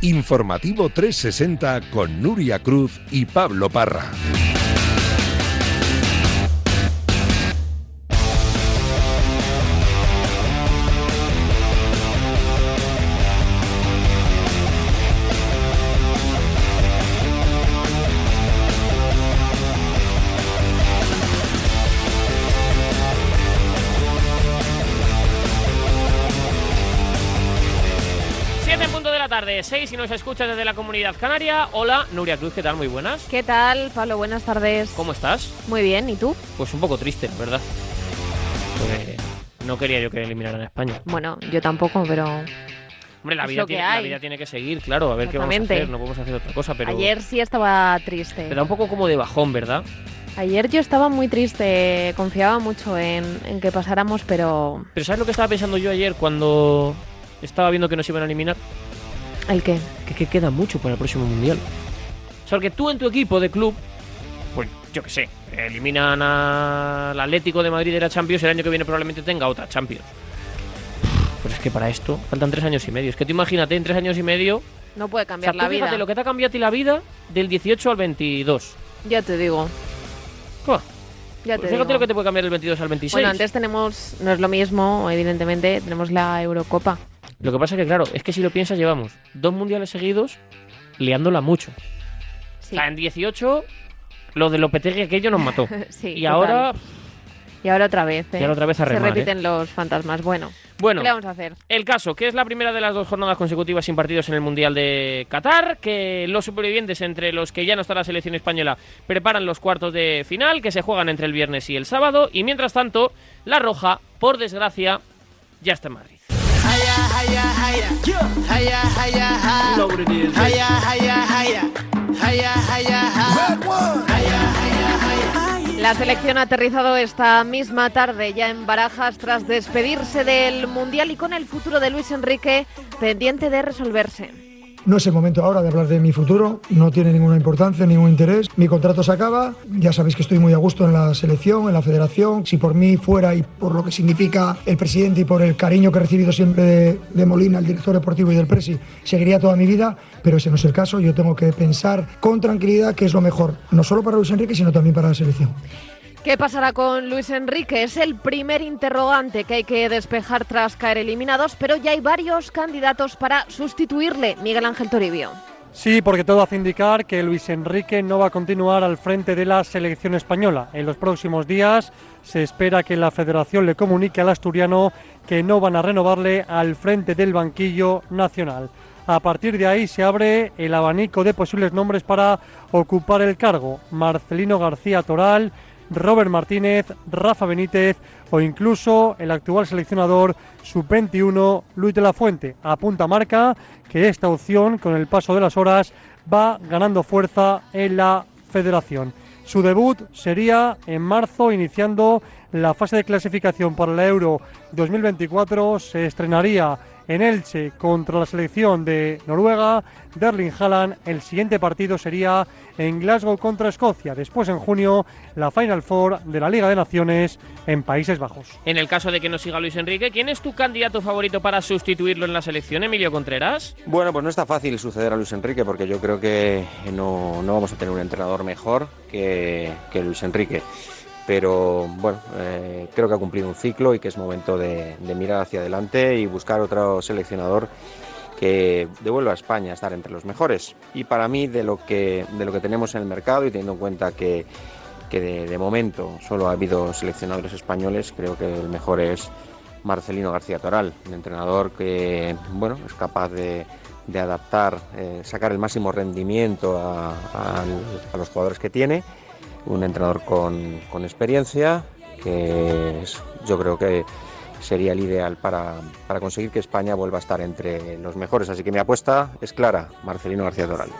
Informativo 360 con Nuria Cruz y Pablo Parra. Nos escuchas desde la comunidad canaria. Hola, Nuria Cruz, ¿qué tal? Muy buenas. ¿Qué tal, Pablo? Buenas tardes. ¿Cómo estás? Muy bien, ¿y tú? Pues un poco triste, la verdad. Porque no quería yo que eliminaran a España. Bueno, yo tampoco, pero... Hombre, la vida, tiene, la vida, tiene, que seguir, claro, a ver qué vamos a hacer. No podemos hacer otra cosa, pero... Ayer sí estaba triste. Pero un poco como de bajón, ¿verdad? Ayer yo estaba muy triste, confiaba mucho en, en que pasáramos, pero... Pero ¿sabes lo que estaba pensando yo ayer cuando estaba viendo que nos iban a eliminar? ¿El qué? Que, queda mucho para el próximo mundial. O sea, que tú en tu equipo de club, pues yo qué sé, eliminan al Atlético de Madrid de la Champions, el año que viene probablemente tenga otra Champions. Pues es que para esto faltan tres años y medio. Es que tú imagínate, en tres años y medio. No puede cambiar la vida. Fíjate lo que te ha cambiado a ti la vida del 18 al 22. Ya te digo. ¿Cómo? Ya te pues fíjate lo que te puede cambiar del 22 al 26. Bueno, antes tenemos, no es lo mismo, evidentemente, tenemos la Eurocopa. Lo que pasa es que, claro, es que si lo piensas, llevamos dos mundiales seguidos liándola mucho. O sea, en 18, lo de Lopetegui aquello nos mató. sí, y ahora. Y ahora otra vez, ¿eh? Y ahora otra vez a remar, Se repiten los fantasmas. Bueno, bueno, ¿qué le vamos a hacer? El caso, que es la primera de las dos jornadas consecutivas sin partidos en el Mundial de Qatar, que los supervivientes, entre los que ya no está la selección española, preparan los cuartos de final, que se juegan entre el viernes y el sábado, y mientras tanto, la Roja, por desgracia, ya está en Madrid. La selección ha aterrizado esta misma tarde ya en Barajas tras despedirse del Mundial y con el futuro de Luis Enrique pendiente de resolverse. No es el momento ahora de hablar de mi futuro, no tiene ninguna importancia, ningún interés. Mi contrato se acaba, ya sabéis que estoy muy a gusto en la selección, en la federación. Si por mí fuera y por lo que significa el presidente y por el cariño que he recibido siempre de, Molina, el director deportivo y del Presi, seguiría toda mi vida, pero ese no es el caso. Yo tengo que pensar con tranquilidad qué es lo mejor, no solo para Luis Enrique, sino también para la selección. ¿Qué pasará con Luis Enrique? Es el primer interrogante que hay que despejar tras caer eliminados, pero ya hay varios candidatos para sustituirle. Miguel Ángel Toribio. Sí, porque todo hace indicar que Luis Enrique no va a continuar al frente de la selección española. En los próximos días se espera que la federación le comunique al asturiano que no van a renovarle al frente del banquillo nacional. A partir de ahí se abre el abanico de posibles nombres para ocupar el cargo. Marcelino García Toral, Robert Martínez, Rafa Benítez o incluso el actual seleccionador sub-21 Luis de la Fuente. Apunta marca que esta opción, con el paso de las horas, va ganando fuerza en la federación. Su debut sería en marzo, iniciando la fase de clasificación para la Euro 2024. Se estrenaría en Elche contra la selección de Noruega, Derling Haaland. El siguiente partido sería en Glasgow contra Escocia. Después, en junio, la Final Four de la Liga de Naciones en Países Bajos. En el caso de que no siga Luis Enrique, ¿quién es tu candidato favorito para sustituirlo en la selección, Emilio Contreras? Bueno, pues no está fácil suceder a Luis Enrique porque yo creo que no, vamos a tener un entrenador mejor que, que Luis Enrique pero bueno, eh, creo que ha cumplido un ciclo y que es momento de, mirar hacia adelante y buscar otro seleccionador que devuelva a España a estar entre los mejores. Y para mí, de lo que, de lo que tenemos en el mercado y teniendo en cuenta que, de, momento solo ha habido seleccionadores españoles, creo que el mejor es Marcelino García Toral, un entrenador que bueno, es capaz de, adaptar, eh, sacar el máximo rendimiento a los jugadores que tiene un entrenador con, experiencia, que yo creo que sería el ideal para, conseguir que España vuelva a estar entre los mejores. Así que mi apuesta es clara, Marcelino García Doral.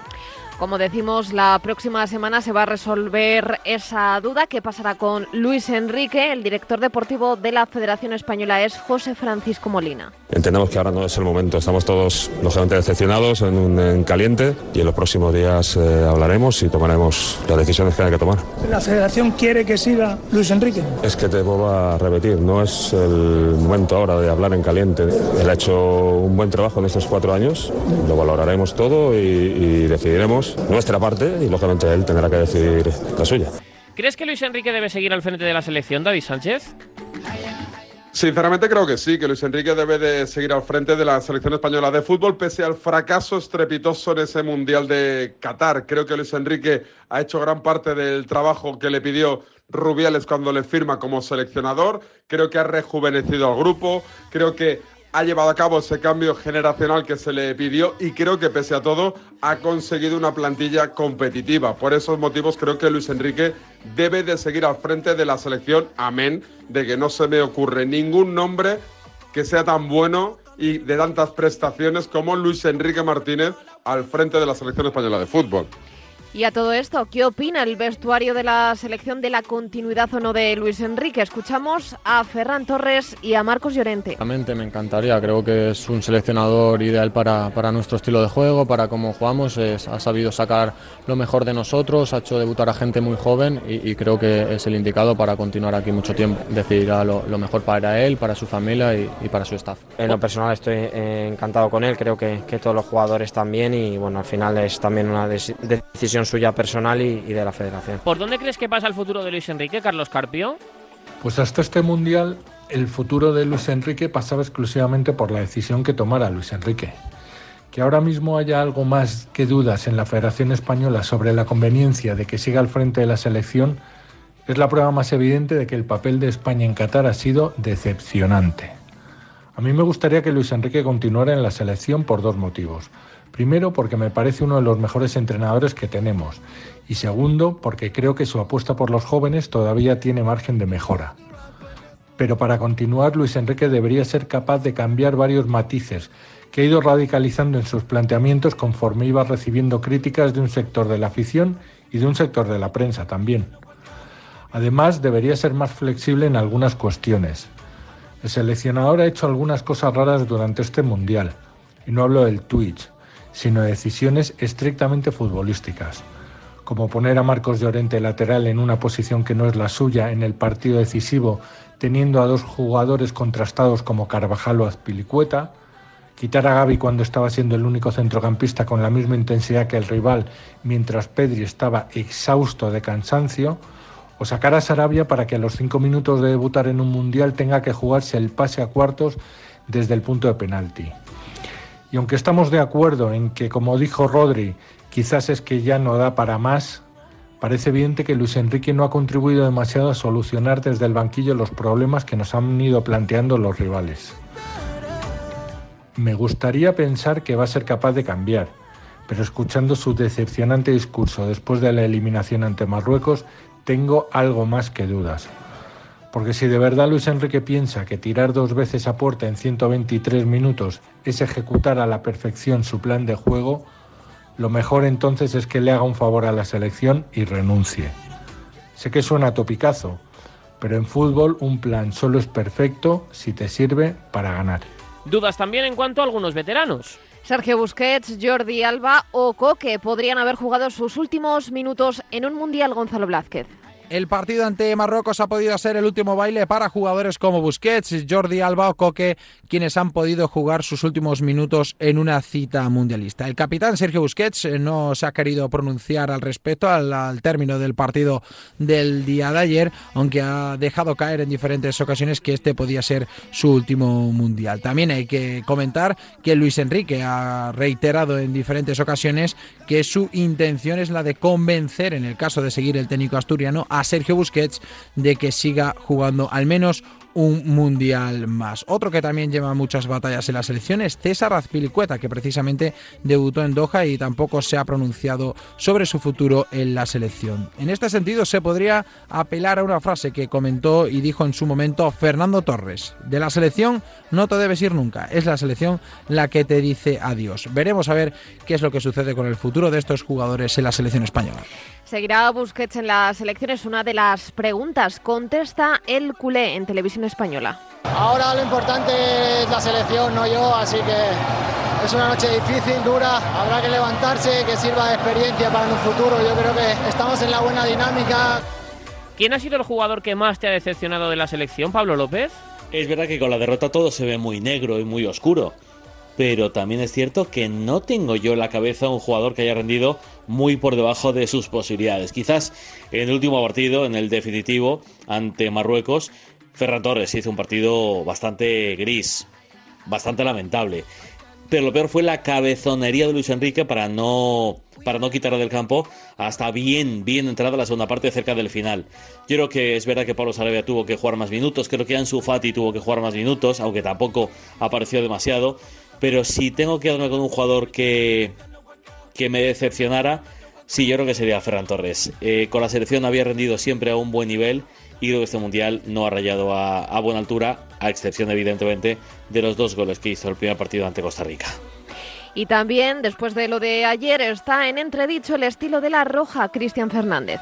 Como decimos, la próxima semana se va a resolver esa duda. ¿Qué pasará con Luis Enrique? El director deportivo de la Federación Española es José Francisco Molina. Entendemos que ahora no es el momento. Estamos todos lógicamente decepcionados en, un, en caliente y en los próximos días eh, hablaremos y tomaremos las decisiones que haya que tomar. ¿La Federación quiere que siga Luis Enrique? Es que te vuelvo a repetir, no es el momento ahora de hablar en caliente. Él ha hecho un buen trabajo en estos cuatro años, lo valoraremos todo y, y decidiremos nuestra parte y lógicamente él tendrá que decidir la suya. ¿Crees que Luis Enrique debe seguir al frente de la selección, David Sánchez? Sinceramente creo que sí, que Luis Enrique debe de seguir al frente de la selección española de fútbol pese al fracaso estrepitoso en ese Mundial de Qatar. Creo que Luis Enrique ha hecho gran parte del trabajo que le pidió Rubiales cuando le firma como seleccionador. Creo que ha rejuvenecido al grupo, creo que ha llevado a cabo ese cambio generacional que se le pidió y creo que pese a todo ha conseguido una plantilla competitiva. Por esos motivos creo que Luis Enrique debe de seguir al frente de la selección, amén, de que no se me ocurre ningún nombre que sea tan bueno y de tantas prestaciones como Luis Enrique Martínez al frente de la selección española de fútbol. Y a todo esto, ¿qué opina el vestuario de la selección de la continuidad o no de Luis Enrique? Escuchamos a Ferran Torres y a Marcos Llorente. Realmente me encantaría, creo que es un seleccionador ideal para, para nuestro estilo de juego, para cómo jugamos, es, ha sabido sacar lo mejor de nosotros, ha hecho debutar a gente muy joven y, y creo que es el indicado para continuar aquí mucho tiempo. Decidirá lo, lo mejor para él, para su familia y, y, para su staff. En lo personal estoy eh, encantado con él, creo que, que todos los jugadores también y bueno, al final es también una decisión suya personal y, y, de la federación. ¿Por dónde crees que pasa el futuro de Luis Enrique, Carlos Carpio? Pues hasta este mundial el futuro de Luis Enrique pasaba exclusivamente por la decisión que tomara Luis Enrique. Que ahora mismo haya algo más que dudas en la Federación Española sobre la conveniencia de que siga al frente de la selección es la prueba más evidente de que el papel de España en Qatar ha sido decepcionante. A mí me gustaría que Luis Enrique continuara en la selección por dos motivos. Primero, porque me parece uno de los mejores entrenadores que tenemos. Y segundo, porque creo que su apuesta por los jóvenes todavía tiene margen de mejora. Pero para continuar, Luis Enrique debería ser capaz de cambiar varios matices que ha ido radicalizando en sus planteamientos conforme iba recibiendo críticas de un sector de la afición y de un sector de la prensa también. Además, debería ser más flexible en algunas cuestiones. El seleccionador ha hecho algunas cosas raras durante este Mundial, y no hablo del Twitch, sino decisiones estrictamente futbolísticas, como poner a Marcos Llorente lateral en una posición que no es la suya en el partido decisivo, teniendo a dos jugadores contrastados como Carvajal o Azpilicueta, quitar a Gaby cuando estaba siendo el único centrocampista con la misma intensidad que el rival, mientras Pedri estaba exhausto de cansancio, o sacar a Sarabia para que a los cinco minutos de debutar en un mundial tenga que jugarse el pase a cuartos desde el punto de penalti. Y aunque estamos de acuerdo en que, como dijo Rodri, quizás es que ya no da para más, parece evidente que Luis Enrique no ha contribuido demasiado a solucionar desde el banquillo los problemas que nos han ido planteando los rivales. Me gustaría pensar que va a ser capaz de cambiar, pero escuchando su decepcionante discurso después de la eliminación ante Marruecos, tengo algo más que dudas. Porque si de verdad Luis Enrique piensa que tirar dos veces a puerta en 123 minutos es ejecutar a la perfección su plan de juego, lo mejor entonces es que le haga un favor a la selección y renuncie. Sé que suena topicazo, pero en fútbol un plan solo es perfecto si te sirve para ganar. Dudas también en cuanto a algunos veteranos. Sergio Busquets, Jordi Alba o Coque podrían haber jugado sus últimos minutos en un Mundial Gonzalo Blázquez. El partido ante Marruecos ha podido ser el último baile para jugadores como Busquets, Jordi Alba o Coque, quienes han podido jugar sus últimos minutos en una cita mundialista. El capitán Sergio Busquets eh, no se ha querido pronunciar al respecto al, al término del partido del día de ayer, aunque ha dejado caer en diferentes ocasiones que este podía ser su último mundial. También hay que comentar que Luis Enrique ha reiterado en diferentes ocasiones que su intención es la de convencer, en el caso de seguir el técnico asturiano, a Sergio Busquets de que siga jugando al menos un mundial más. Otro que también lleva muchas batallas en la selección es César Azpilicueta, que precisamente debutó en Doha y tampoco se ha pronunciado sobre su futuro en la selección. En este sentido, se podría apelar a una frase que comentó y dijo en su momento Fernando Torres. De la selección no te debes ir nunca, es la selección la que te dice adiós. Veremos a ver qué es lo que sucede con el futuro de estos jugadores en la selección española. ¿Seguirá Busquets en la selección? Es una de las preguntas. Contesta el culé en televisión española. Ahora lo importante es la selección, no yo, así que es una noche difícil, dura, habrá que levantarse, que sirva de experiencia para un futuro. Yo creo que estamos en la buena dinámica. ¿Quién ha sido el jugador que más te ha decepcionado de la selección, Pablo López? Es verdad que con la derrota todo se ve muy negro y muy oscuro pero también es cierto que no tengo yo en la cabeza un jugador que haya rendido muy por debajo de sus posibilidades. Quizás en el último partido, en el definitivo, ante Marruecos, Ferran Torres hizo un partido bastante gris, bastante lamentable. Pero lo peor fue la cabezonería de Luis Enrique para no, para no quitarla del campo hasta bien, bien entrada la segunda parte cerca del final. Yo creo que es verdad que Pablo Sarabia tuvo que jugar más minutos, creo que Ansu Fati tuvo que jugar más minutos, aunque tampoco apareció demasiado. Pero si tengo que darme con un jugador que, que me decepcionara, sí, yo creo que sería Ferran Torres. Eh, con la selección había rendido siempre a un buen nivel y creo que este mundial no ha rayado a, a buena altura, a excepción evidentemente de los dos goles que hizo el primer partido ante Costa Rica. Y también, después de lo de ayer, está en entredicho el estilo de la roja, Cristian Fernández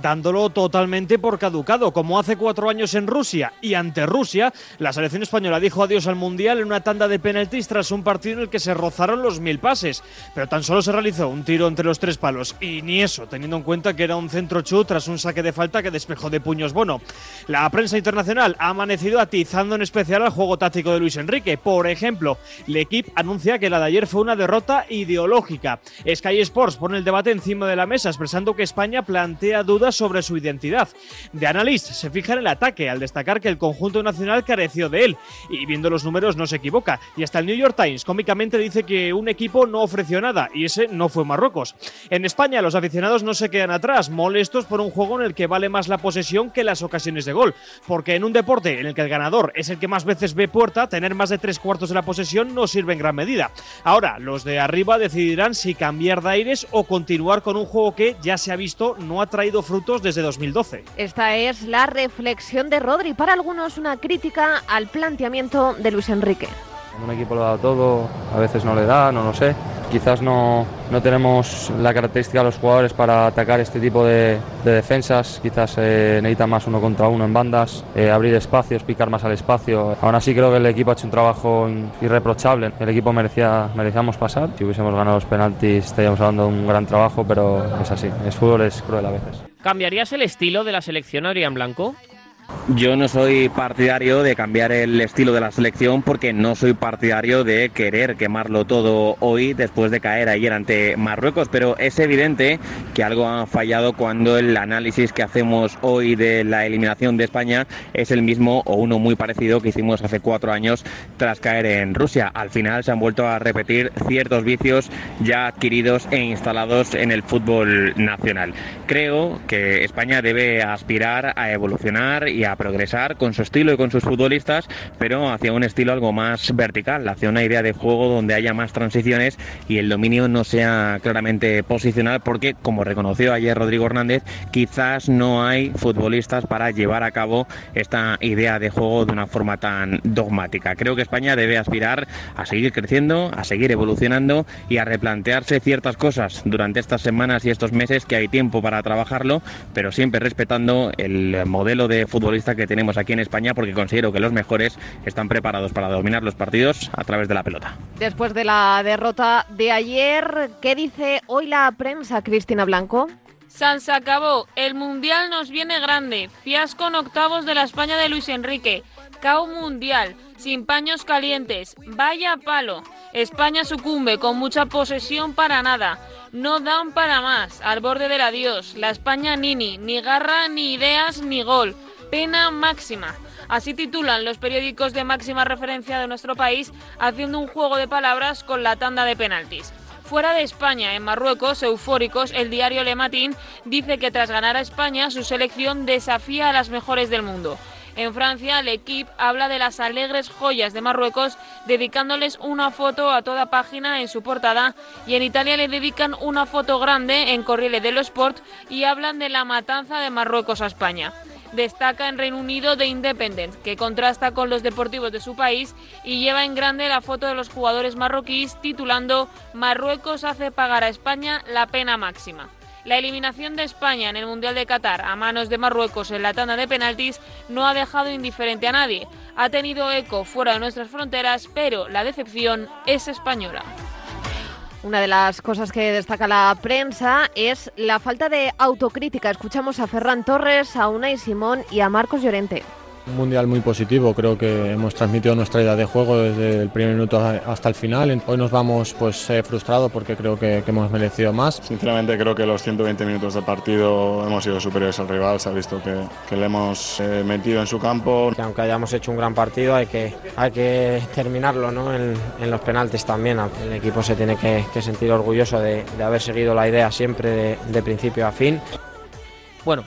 dándolo totalmente por caducado, como hace cuatro años en Rusia. Y ante Rusia, la selección española dijo adiós al Mundial en una tanda de penaltis tras un partido en el que se rozaron los mil pases. Pero tan solo se realizó un tiro entre los tres palos, y ni eso, teniendo en cuenta que era un centro chu tras un saque de falta que despejó de puños Bono. La prensa internacional ha amanecido atizando en especial al juego táctico de Luis Enrique. Por ejemplo, equipo anuncia que la de ayer fue una derrota ideológica. Sky Sports pone el debate encima de la mesa, expresando que España plantea dudas sobre su identidad. De Analyst se fija en el ataque al destacar que el conjunto nacional careció de él y viendo los números no se equivoca. Y hasta el New York Times cómicamente dice que un equipo no ofreció nada y ese no fue Marruecos. En España los aficionados no se quedan atrás, molestos por un juego en el que vale más la posesión que las ocasiones de gol, porque en un deporte en el que el ganador es el que más veces ve puerta, tener más de tres cuartos de la posesión no sirve en gran medida. Ahora, los de arriba decidirán si cambiar de aires o continuar con un juego que ya se ha visto no ha traído frutos desde 2012. Esta es la reflexión de Rodri. Para algunos una crítica al planteamiento de Luis Enrique. Un equipo lo da todo, a veces no le da, no lo sé. Quizás no, no tenemos la característica de los jugadores para atacar este tipo de, defensas. Quizás eh, necesita más uno contra uno en bandas, eh, abrir espacios, picar más al espacio. Aún así creo que el equipo ha hecho un trabajo irreprochable. El equipo merecía, merecíamos pasar. Si hubiésemos ganado los penaltis estaríamos hablando de un gran trabajo, pero es así. El fútbol es cruel a veces. ¿Cambiarías el estilo de la selección Adrián Blanco? Yo no soy partidario de cambiar el estilo de la selección porque no soy partidario de querer quemarlo todo hoy después de caer ayer ante Marruecos, pero es evidente que algo ha fallado cuando el análisis que hacemos hoy de la eliminación de España es el mismo o uno muy parecido que hicimos hace cuatro años tras caer en Rusia. Al final se han vuelto a repetir ciertos vicios ya adquiridos e instalados en el fútbol nacional. Creo que España debe aspirar a evolucionar y a progresar con su estilo y con sus futbolistas, pero hacia un estilo algo más vertical, hacia una idea de juego donde haya más transiciones y el dominio no sea claramente posicional, porque como reconoció ayer Rodrigo Hernández, quizás no hay futbolistas para llevar a cabo esta idea de juego de una forma tan dogmática. Creo que España debe aspirar a seguir creciendo, a seguir evolucionando y a replantearse ciertas cosas durante estas semanas y estos meses que hay tiempo para trabajarlo, pero siempre respetando el modelo de futbolista que tenemos aquí en España porque considero que los mejores están preparados para dominar los partidos a través de la pelota. Después de la derrota de ayer, ¿qué dice hoy la prensa, Cristina Blanco? San se acabó. El Mundial nos viene grande. Fiasco en octavos de la España de Luis Enrique. Cao Mundial. Sin paños calientes. Vaya palo. España sucumbe con mucha posesión para nada. No dan para más. Al borde del adiós. La España nini. Ni garra, ni ideas, ni gol pena máxima. Así titulan los periódicos de máxima referencia de nuestro país, haciendo un juego de palabras con la tanda de penaltis. Fuera de España, en Marruecos, eufóricos, el diario Le Matin dice que tras ganar a España, su selección desafía a las mejores del mundo. En Francia, el equipo habla de las alegres joyas de Marruecos, dedicándoles una foto a toda página en su portada. Y en Italia le dedican una foto grande en Corriere dello Sport y hablan de la matanza de Marruecos a España destaca en Reino Unido de Independent, que contrasta con los deportivos de su país y lleva en grande la foto de los jugadores marroquíes titulando Marruecos hace pagar a España la pena máxima. La eliminación de España en el Mundial de Qatar a manos de Marruecos en la tanda de penaltis no ha dejado indiferente a nadie. Ha tenido eco fuera de nuestras fronteras, pero la decepción es española. Una de las cosas que destaca la prensa es la falta de autocrítica. Escuchamos a Ferran Torres, a Unai Simón y a Marcos Llorente. Un mundial muy positivo, creo que hemos transmitido nuestra idea de juego desde el primer minuto hasta el final. Hoy nos vamos pues eh, frustrados porque creo que, hemos merecido más. Sinceramente creo que los 120 minutos de partido hemos sido superiores al rival, se ha visto que, que le hemos eh, metido en su campo. Que aunque hayamos hecho un gran partido hay que, hay que terminarlo ¿no? en, en los penaltis también. El equipo se tiene que, que sentir orgulloso de, de, haber seguido la idea siempre de, de principio a fin. Bueno,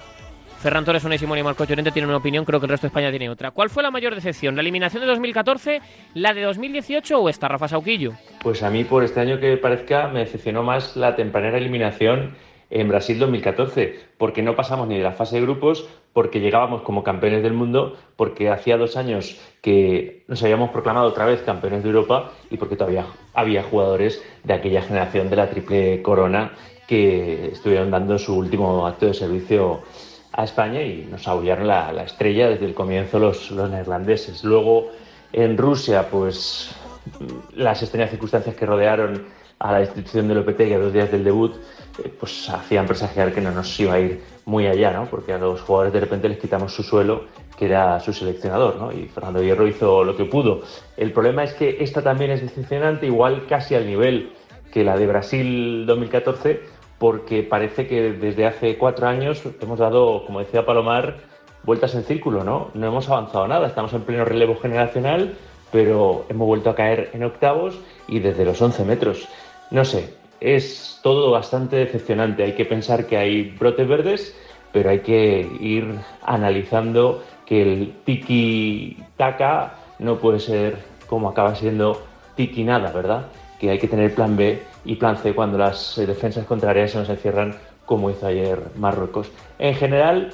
Ferran Torres, Unai Simón y Marco Llorente tienen una opinión, creo que el resto de España tiene otra. ¿Cuál fue la mayor decepción? ¿La eliminación de 2014, la de 2018 o esta, Rafa Sauquillo? Pues a mí, por este año que parezca, me decepcionó más la tempranera eliminación en Brasil 2014, porque no pasamos ni de la fase de grupos, porque llegábamos como campeones del mundo, porque hacía dos años que nos habíamos proclamado otra vez campeones de Europa y porque todavía había jugadores de aquella generación de la triple corona que estuvieron dando su último acto de servicio a España y nos aullaron la, la estrella desde el comienzo los, los, neerlandeses. Luego en Rusia, pues las extrañas circunstancias que rodearon a la institución del Lopetegui a dos días del debut, eh, pues hacían presagiar que no nos iba a ir muy allá, ¿no? Porque a los jugadores de repente les quitamos su suelo, que era su seleccionador, ¿no? Y Fernando Hierro hizo lo que pudo. El problema es que esta también es decepcionante, igual casi al nivel que la de Brasil 2014, porque parece que desde hace cuatro años hemos dado, como decía Palomar, vueltas en círculo, ¿no? No hemos avanzado nada, estamos en pleno relevo generacional, pero hemos vuelto a caer en octavos y desde los 11 metros. No sé, es todo bastante decepcionante. Hay que pensar que hay brotes verdes, pero hay que ir analizando que el tiki-taka no puede ser como acaba siendo tiki nada, ¿verdad? Que hay que tener plan B y plan C cuando las eh, defensas contrarias se nos encierran como hizo ayer Marruecos. En general,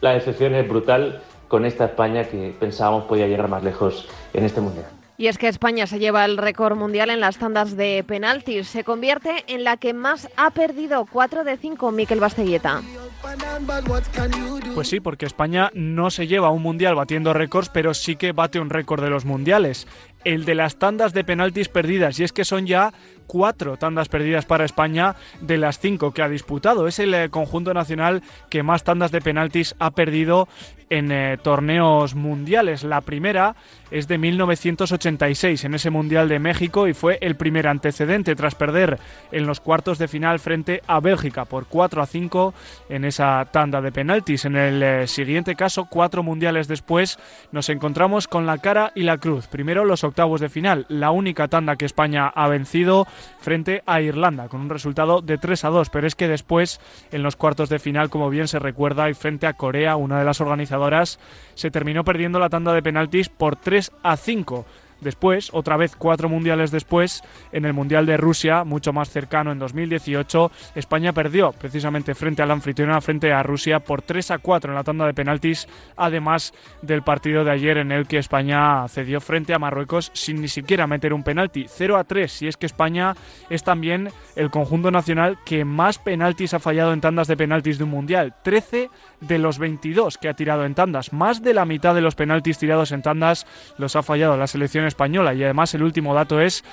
la decepción es brutal con esta España que pensábamos podía llegar más lejos en este Mundial. Y es que España se lleva el récord mundial en las tandas de penaltis. Se convierte en la que más ha perdido 4 de 5 Miquel Bastelleta. Pues sí, porque España no se lleva un mundial batiendo récords, pero sí que bate un récord de los mundiales. El de las tandas de penaltis perdidas. Y es que son ya cuatro tandas perdidas para España de las cinco que ha disputado. Es el eh, conjunto nacional que más tandas de penaltis ha perdido en eh, torneos mundiales. La primera es de 1986 en ese Mundial de México y fue el primer antecedente tras perder en los cuartos de final frente a Bélgica por 4 a 5 en esa tanda de penaltis. En el eh, siguiente caso, cuatro mundiales después, nos encontramos con la cara y la cruz. Primero los octavos de final, la única tanda que España ha vencido frente a Irlanda con un resultado de 3 a 2, pero es que después en los cuartos de final, como bien se recuerda, y frente a Corea, una de las organizadoras, se terminó perdiendo la tanda de penaltis por 3 a 5. Después, otra vez cuatro mundiales después, en el Mundial de Rusia, mucho más cercano en 2018, España perdió precisamente frente a la anfitriona, frente a Rusia, por 3 a 4 en la tanda de penaltis, además del partido de ayer en el que España cedió frente a Marruecos sin ni siquiera meter un penalti. 0 a 3, si es que España es también el conjunto nacional que más penaltis ha fallado en tandas de penaltis de un Mundial. 13 de los 22 que ha tirado en tandas. Más de la mitad de los penaltis tirados en tandas los ha fallado la selección. Y además el último dato es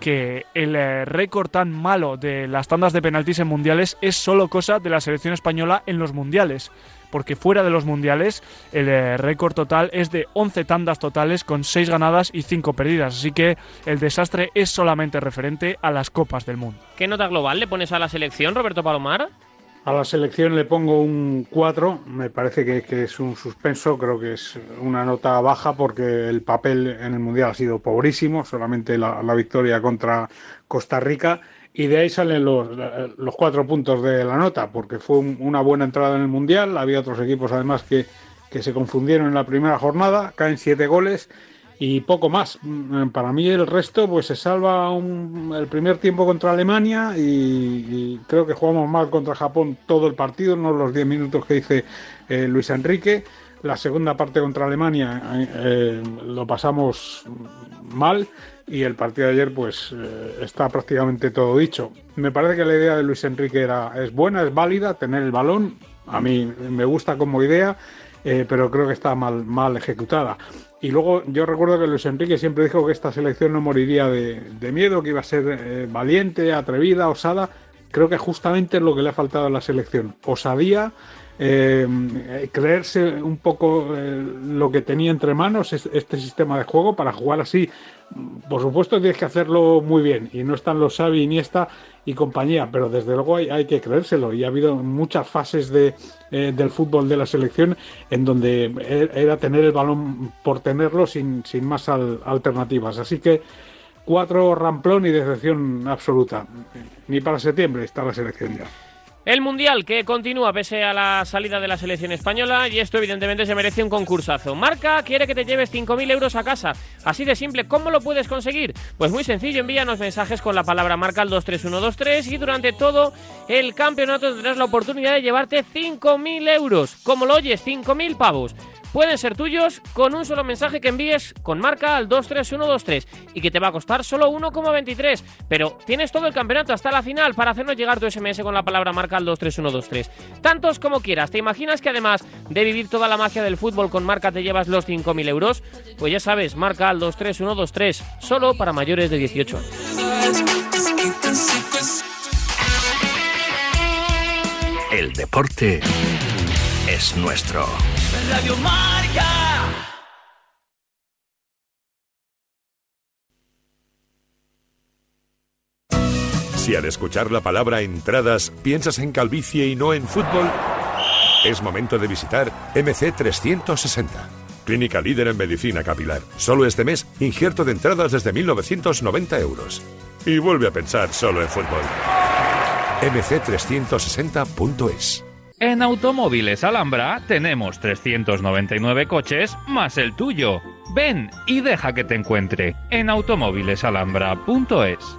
que el eh, récord tan malo de las tandas de penaltis en mundiales es solo cosa de la selección española en los mundiales. Porque fuera de los mundiales el eh, récord total es de 11 tandas totales con 6 ganadas y 5 perdidas. Así que el desastre es solamente referente a las copas del mundo. ¿Qué nota global le pones a la selección, Roberto Palomar? A la selección le pongo un 4, me parece que, es un suspenso, creo que es una nota baja porque el papel en el Mundial ha sido pobrísimo, solamente la, victoria contra Costa Rica. Y de ahí salen los, cuatro puntos de la nota porque fue un, una buena entrada en el Mundial, había otros equipos además que, que se confundieron en la primera jornada, caen siete goles y poco más. Mm, Para mí el resto pues se salva el primer tiempo contra Alemania y, creo que jugamos mal contra Japón todo el partido, no los 10 minutos que dice eh, Luis Enrique. La segunda parte contra Alemania eh, eh, lo pasamos mal y el partido de ayer pues está prácticamente todo dicho. Me parece que la idea de Luis Enrique era, es buena, es válida, tener el balón, a mí me gusta como idea, pero creo que está mal, mal ejecutada. Y luego yo recuerdo que Luis Enrique siempre dijo que esta selección no moriría de, miedo, que iba a ser eh, valiente, atrevida, osada. Creo que justamente es lo que le ha faltado a la selección. Osadía, eh, eh, creerse un poco lo que tenía entre manos es- este sistema de juego para jugar así. Por supuesto tienes que hacerlo muy bien y no están los Xavi, Iniesta y compañía, pero desde luego hay, hay que creérselo y ha habido muchas fases de, eh, del fútbol de la selección en donde e- era tener el balón por tenerlo sin, sin más al- alternativas. Así que cuatro ramplón y decepción absoluta. Ni para septiembre está la selección ya. El Mundial que continúa pese a la salida de la selección española y esto evidentemente se merece un concursazo. Marca quiere que te lleves 5.000 euros a casa. Así de simple, ¿cómo lo puedes conseguir? Pues muy sencillo, envíanos mensajes con la palabra marca al 23123 y durante todo el campeonato tendrás la oportunidad de llevarte 5.000 euros. Como lo oyes, 5.000 pavos. Pueden ser tuyos con un solo mensaje que envíes con marca al 23123 y que te va a costar solo 1,23. Pero tienes todo el campeonato hasta la final para hacernos llegar tu SMS con la palabra marca al 23123. Tantos como quieras. ¿Te imaginas que además de vivir toda la magia del fútbol con marca te llevas los 5.000 euros? Pues ya sabes, marca al 23123. Solo para mayores de 18 años. El deporte es nuestro. Radio Marca. Si al escuchar la palabra entradas piensas en calvicie y no en fútbol, es momento de visitar MC 360. Clínica líder en medicina capilar. Solo este mes, injerto de entradas desde 1990 euros. Y vuelve a pensar solo en fútbol. mc360.es En Automóviles Alhambra tenemos 399 coches más el tuyo. Ven y deja que te encuentre en automóvilesalhambra.es.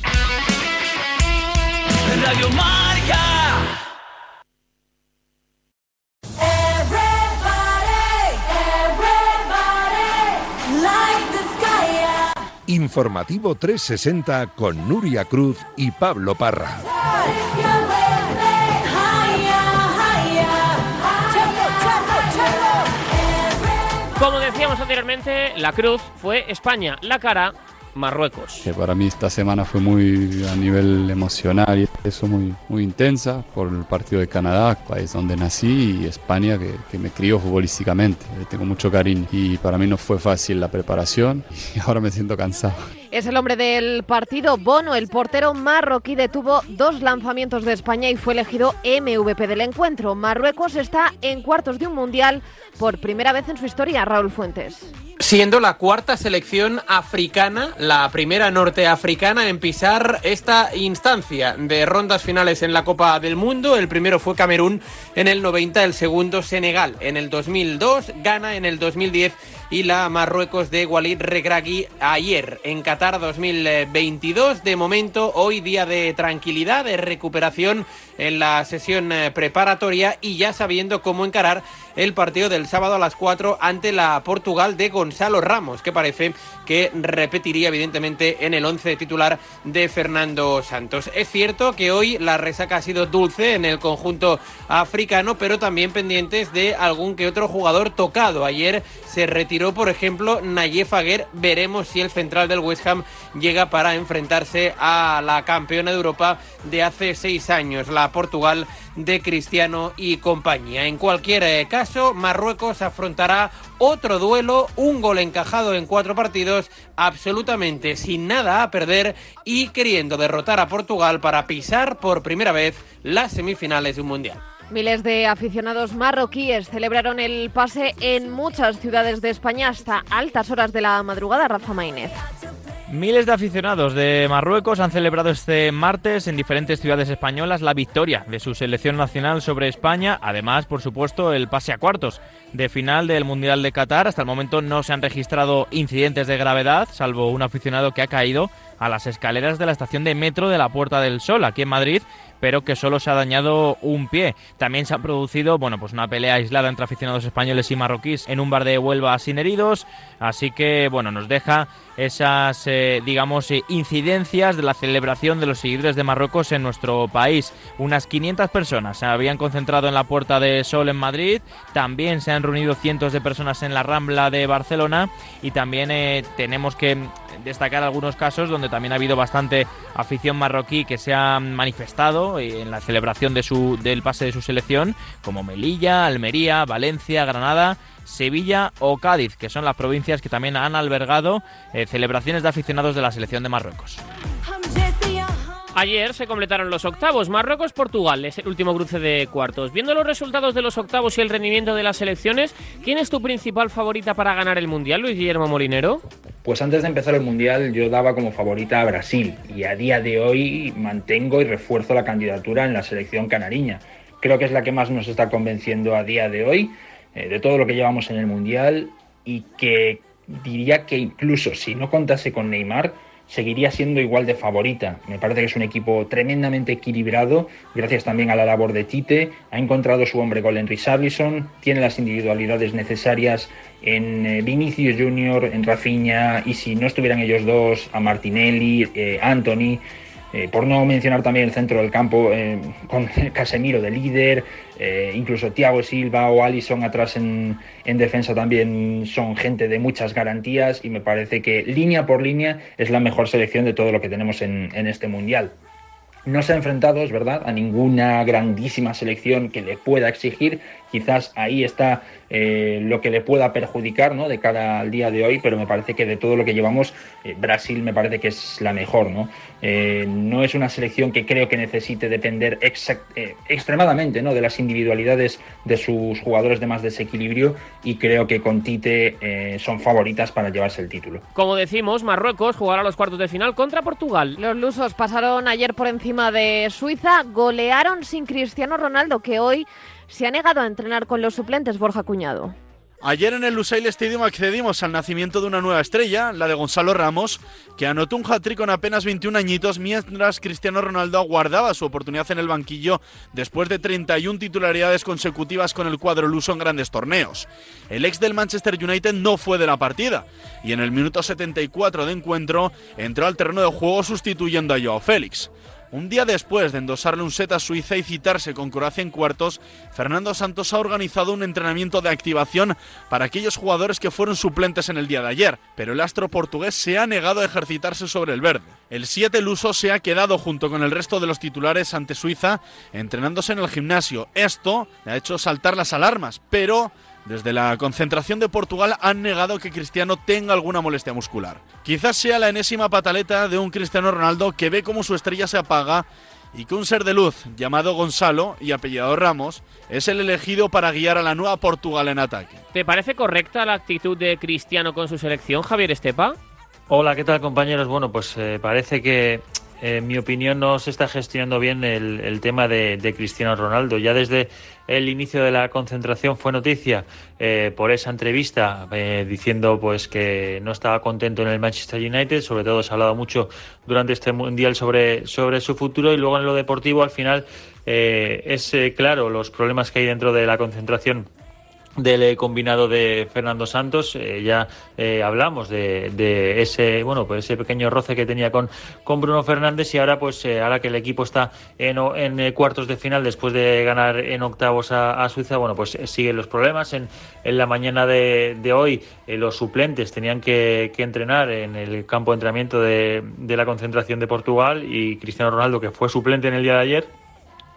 Radio Marca. Informativo 360 con Nuria Cruz y Pablo Parra. Como decíamos anteriormente, la cruz fue España, la cara Marruecos. que para mí esta semana fue muy a nivel emocional y eso muy, muy intensa por el partido de Canadá, país donde nací, y España que, que me crió futbolísticamente. Le tengo mucho cariño y para mí no fue fácil la preparación y ahora me siento cansado. Es el hombre del partido, Bono, el portero marroquí detuvo dos lanzamientos de España y fue elegido MVP del encuentro. Marruecos está en cuartos de un mundial por primera vez en su historia, Raúl Fuentes. Siendo la cuarta selección africana, la primera norteafricana en pisar esta instancia de rondas finales en la Copa del Mundo. El primero fue Camerún en el 90, el segundo Senegal en el 2002, Ghana en el 2010 y la Marruecos de Walid Regragui ayer en Qatar 2022. De momento, hoy día de tranquilidad, de recuperación en la sesión eh, preparatoria y ya sabiendo cómo encarar el partido del sábado a las 4 ante la Portugal de Gonzalo Ramos, que parece que repetiría evidentemente en el 11 titular de Fernando Santos. Es cierto que hoy la resaca ha sido dulce en el conjunto africano, pero también pendientes de algún que otro jugador tocado. Ayer se retiró, por ejemplo, Nayef Aguer. Veremos si el central del West Ham llega para enfrentarse a la campeona de Europa de hace seis años, la Portugal de Cristiano y compañía. En cualquier eh, caso, Marruecos afrontará otro duelo, un gol encajado en cuatro partidos, absolutamente sin nada a perder y queriendo derrotar a Portugal para pisar por primera vez las semifinales de un mundial. Miles de aficionados marroquíes celebraron el pase en muchas ciudades de España hasta altas horas de la madrugada, Rafa Maínez. Miles de aficionados de Marruecos han celebrado este martes en diferentes ciudades españolas la victoria de su selección nacional sobre España, además, por supuesto, el pase a cuartos de final del Mundial de Qatar. Hasta el momento no se han registrado incidentes de gravedad, salvo un aficionado que ha caído a las escaleras de la estación de metro de la Puerta del Sol, aquí en Madrid, pero que solo se ha dañado un pie. También se ha producido, bueno, pues una pelea aislada entre aficionados españoles y marroquíes en un bar de Huelva sin heridos, así que, bueno, nos deja esas, eh, digamos, eh, incidencias de la celebración de los seguidores de Marruecos en nuestro país. Unas 500 personas se habían concentrado en la Puerta de Sol en Madrid, también se han reunido cientos de personas en la Rambla de Barcelona y también eh, tenemos que destacar algunos casos donde también ha habido bastante afición marroquí que se ha manifestado en la celebración del pase de su selección, como Melilla, Almería, Valencia, Granada. Sevilla o Cádiz, que son las provincias que también han albergado eh, celebraciones de aficionados de la selección de Marruecos. Ayer se completaron los octavos. Marruecos-Portugal es el último cruce de cuartos. Viendo los resultados de los octavos y el rendimiento de las selecciones, ¿quién es tu principal favorita para ganar el Mundial, Luis Guillermo Molinero? Pues antes de empezar el Mundial yo daba como favorita a Brasil y a día de hoy mantengo y refuerzo la candidatura en la selección canariña. Creo que es la que más nos está convenciendo a día de hoy eh, de todo lo que llevamos en el Mundial y que diría que incluso si no contase con Neymar, seguiría siendo igual de favorita. Me parece que es un equipo tremendamente equilibrado, gracias también a la labor de Tite. Ha encontrado su hombre gol en Richarlison, tiene las individualidades necesarias en eh, Vinicius Junior, en Rafinha, y si no estuvieran ellos dos, a Martinelli, eh, Anthony. Eh, por no mencionar también el centro del campo con Casemiro de líder, incluso Thiago Silva o Alisson atrás en, defensa también son gente de muchas garantías y me parece que línea por línea es la mejor selección de todo lo que tenemos en, en este mundial. No se ha enfrentado, es verdad, a ninguna grandísima selección que le pueda exigir. Quizás ahí está eh, lo que le pueda perjudicar ¿no? de cara al día de hoy, pero me parece que de todo lo que llevamos, eh, Brasil me parece que es la mejor. ¿no? Eh, no es una selección que creo que necesite depender extremadamente ¿no? de las individualidades de sus jugadores de más desequilibrio y creo que con Tite son favoritas para llevarse el título. Como decimos, Marruecos jugará los cuartos de final contra Portugal. Los lusos pasaron ayer por encima de Suiza, golearon sin Cristiano Ronaldo, que hoy se ha negado a entrenar con los suplentes Borja Cuñado. Ayer en el Lusail Stadium accedimos al nacimiento de una nueva estrella, la de Gonzalo Ramos, que anotó un hat-trick con apenas 21 añitos mientras Cristiano Ronaldo aguardaba su oportunidad en el banquillo después de 31 titularidades consecutivas con el cuadro luso en grandes torneos. El ex del Manchester United no fue de la partida y en el minuto 74 de encuentro entró al terreno de juego sustituyendo a Joao Félix. Un día después de endosarle un set a Suiza y citarse con Croacia en cuartos, Fernando Santos ha organizado un entrenamiento de activación para aquellos jugadores que fueron suplentes en el día de ayer, pero el astro portugués se ha negado a ejercitarse sobre el verde. El 7 luso se ha quedado junto con el resto de los titulares ante Suiza entrenándose en el gimnasio. Esto le ha hecho saltar las alarmas, pero desde la concentración de Portugal han negado que Cristiano tenga alguna molestia muscular. Quizás sea la enésima pataleta de un Cristiano Ronaldo que ve cómo su estrella se apaga y que un ser de luz llamado Gonzalo y apellidado Ramos es el elegido para guiar a la nueva Portugal en ataque. ¿Te parece correcta la actitud de Cristiano con su selección, Javier Estepa? Hola, ¿qué tal compañeros? Bueno, pues eh, parece que eh, en mi opinión no se está gestionando bien el, el tema de, de, Cristiano Ronaldo. Ya desde el inicio de la concentración fue noticia eh, por esa entrevista eh, diciendo pues que no estaba contento en el Manchester United. Sobre todo se ha hablado mucho durante este mundial sobre, sobre su futuro y luego en lo deportivo al final es claro los problemas que hay dentro de la concentración del eh, combinado de Fernando Santos eh, ya eh, hablamos de, de, ese bueno pues ese pequeño roce que tenía con, con Bruno Fernández y ahora pues ahora que el equipo está en, en cuartos de final después de ganar en octavos a, Suiza bueno pues siguen los problemas en, en la mañana de, de hoy los suplentes tenían que, que, entrenar en el campo de entrenamiento de, de la concentración de Portugal y Cristiano Ronaldo que fue suplente en el día de ayer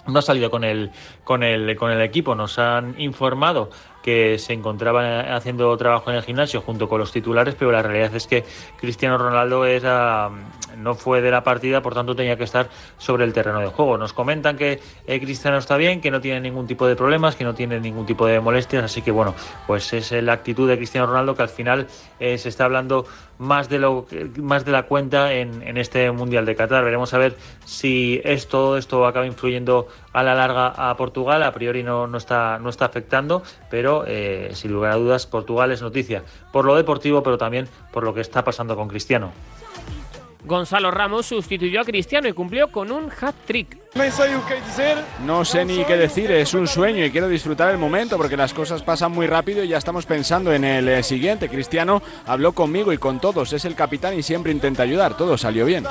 no ha salido con el, con el, con el equipo. Nos han informado que se encontraban haciendo trabajo en el gimnasio junto con los titulares, pero la realidad es que Cristiano Ronaldo era, no fue de la partida, por tanto tenía que estar sobre el terreno de juego. Nos comentan que eh, Cristiano está bien, que no tiene ningún tipo de problemas, que no tiene ningún tipo de molestias, así que bueno, pues es la actitud de Cristiano Ronaldo que al final eh, se está hablando más de lo más de la cuenta en, en, este mundial de Qatar. Veremos a ver si esto esto acaba influyendo a la larga a Portugal. A priori no, no está no está afectando, pero eh, sin lugar a dudas Portugal es noticia por lo deportivo, pero también por lo que está pasando con Cristiano. Gonzalo Ramos sustituyó a Cristiano y cumplió con un hat-trick. No sé ni qué decir, es un sueño y quiero disfrutar el momento porque las cosas pasan muy rápido y ya estamos pensando en el eh, siguiente. Cristiano habló conmigo y con todos, es el capitán y siempre intenta ayudar, todo salió bien.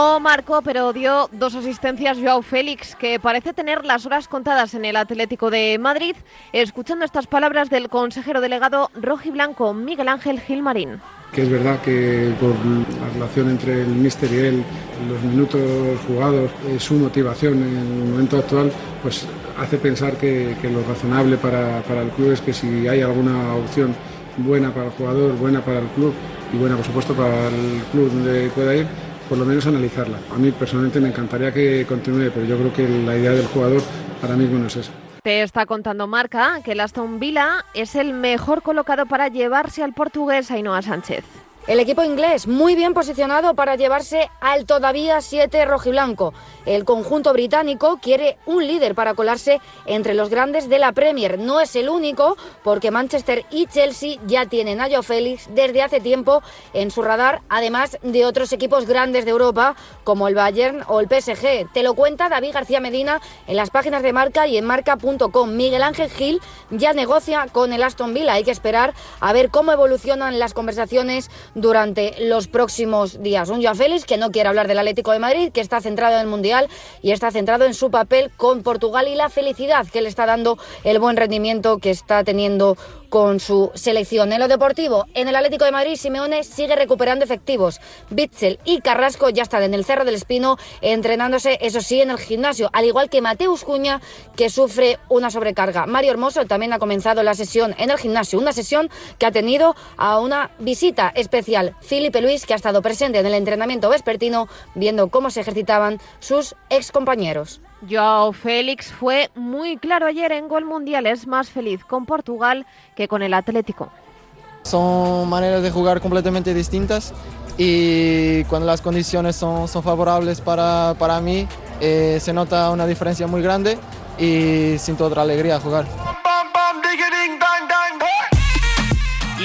No marcó, pero dio dos asistencias Joao Félix, que parece tener las horas contadas en el Atlético de Madrid, escuchando estas palabras del consejero delegado rojiblanco Miguel Ángel Gilmarín. Que es verdad que por la relación entre el míster y él, los minutos jugados, eh, su motivación en el momento actual, pues hace pensar que, que lo razonable para, para el club es que si hay alguna opción buena para el jugador, buena para el club y buena por supuesto para el club donde pueda ir, por lo menos analizarla. A mí personalmente me encantaría que continúe, pero yo creo que la idea del jugador ahora mismo no es esa. Te está contando Marca que el Aston Villa es el mejor colocado para llevarse al portugués Ainhoa Sánchez. El equipo inglés muy bien posicionado para llevarse al todavía 7 rojiblanco. El conjunto británico quiere un líder para colarse entre los grandes de la Premier. No es el único, porque Manchester y Chelsea ya tienen a Joe Félix desde hace tiempo en su radar, además de otros equipos grandes de Europa como el Bayern o el PSG. Te lo cuenta David García Medina en las páginas de marca y en marca.com. Miguel Ángel Gil ya negocia con el Aston Villa. Hay que esperar a ver cómo evolucionan las conversaciones durante los próximos días. Un Joao Félix que no quiere hablar del Atlético de Madrid, que está centrado en el Mundial y está centrado en su papel con Portugal y la felicidad que le está dando el buen rendimiento que está teniendo con su selección. En lo deportivo, en el Atlético de Madrid, Simeone sigue recuperando efectivos. Bitzel y Carrasco ya están en el Cerro del Espino entrenándose, eso sí, en el gimnasio, al igual que Mateus Cuña, que sufre una sobrecarga. Mario Hermoso también ha comenzado la sesión en el gimnasio, una sesión que ha tenido a una visita especial. Felipe Luis, que ha estado presente en el entrenamiento vespertino, viendo cómo se ejercitaban sus excompañeros. Joao Félix fue muy claro ayer en Gol Mundial, es más feliz con Portugal que con el Atlético. Son maneras de jugar completamente distintas y cuando las condiciones son, son favorables para, para mí eh, se nota una diferencia muy grande y siento otra alegría jugar.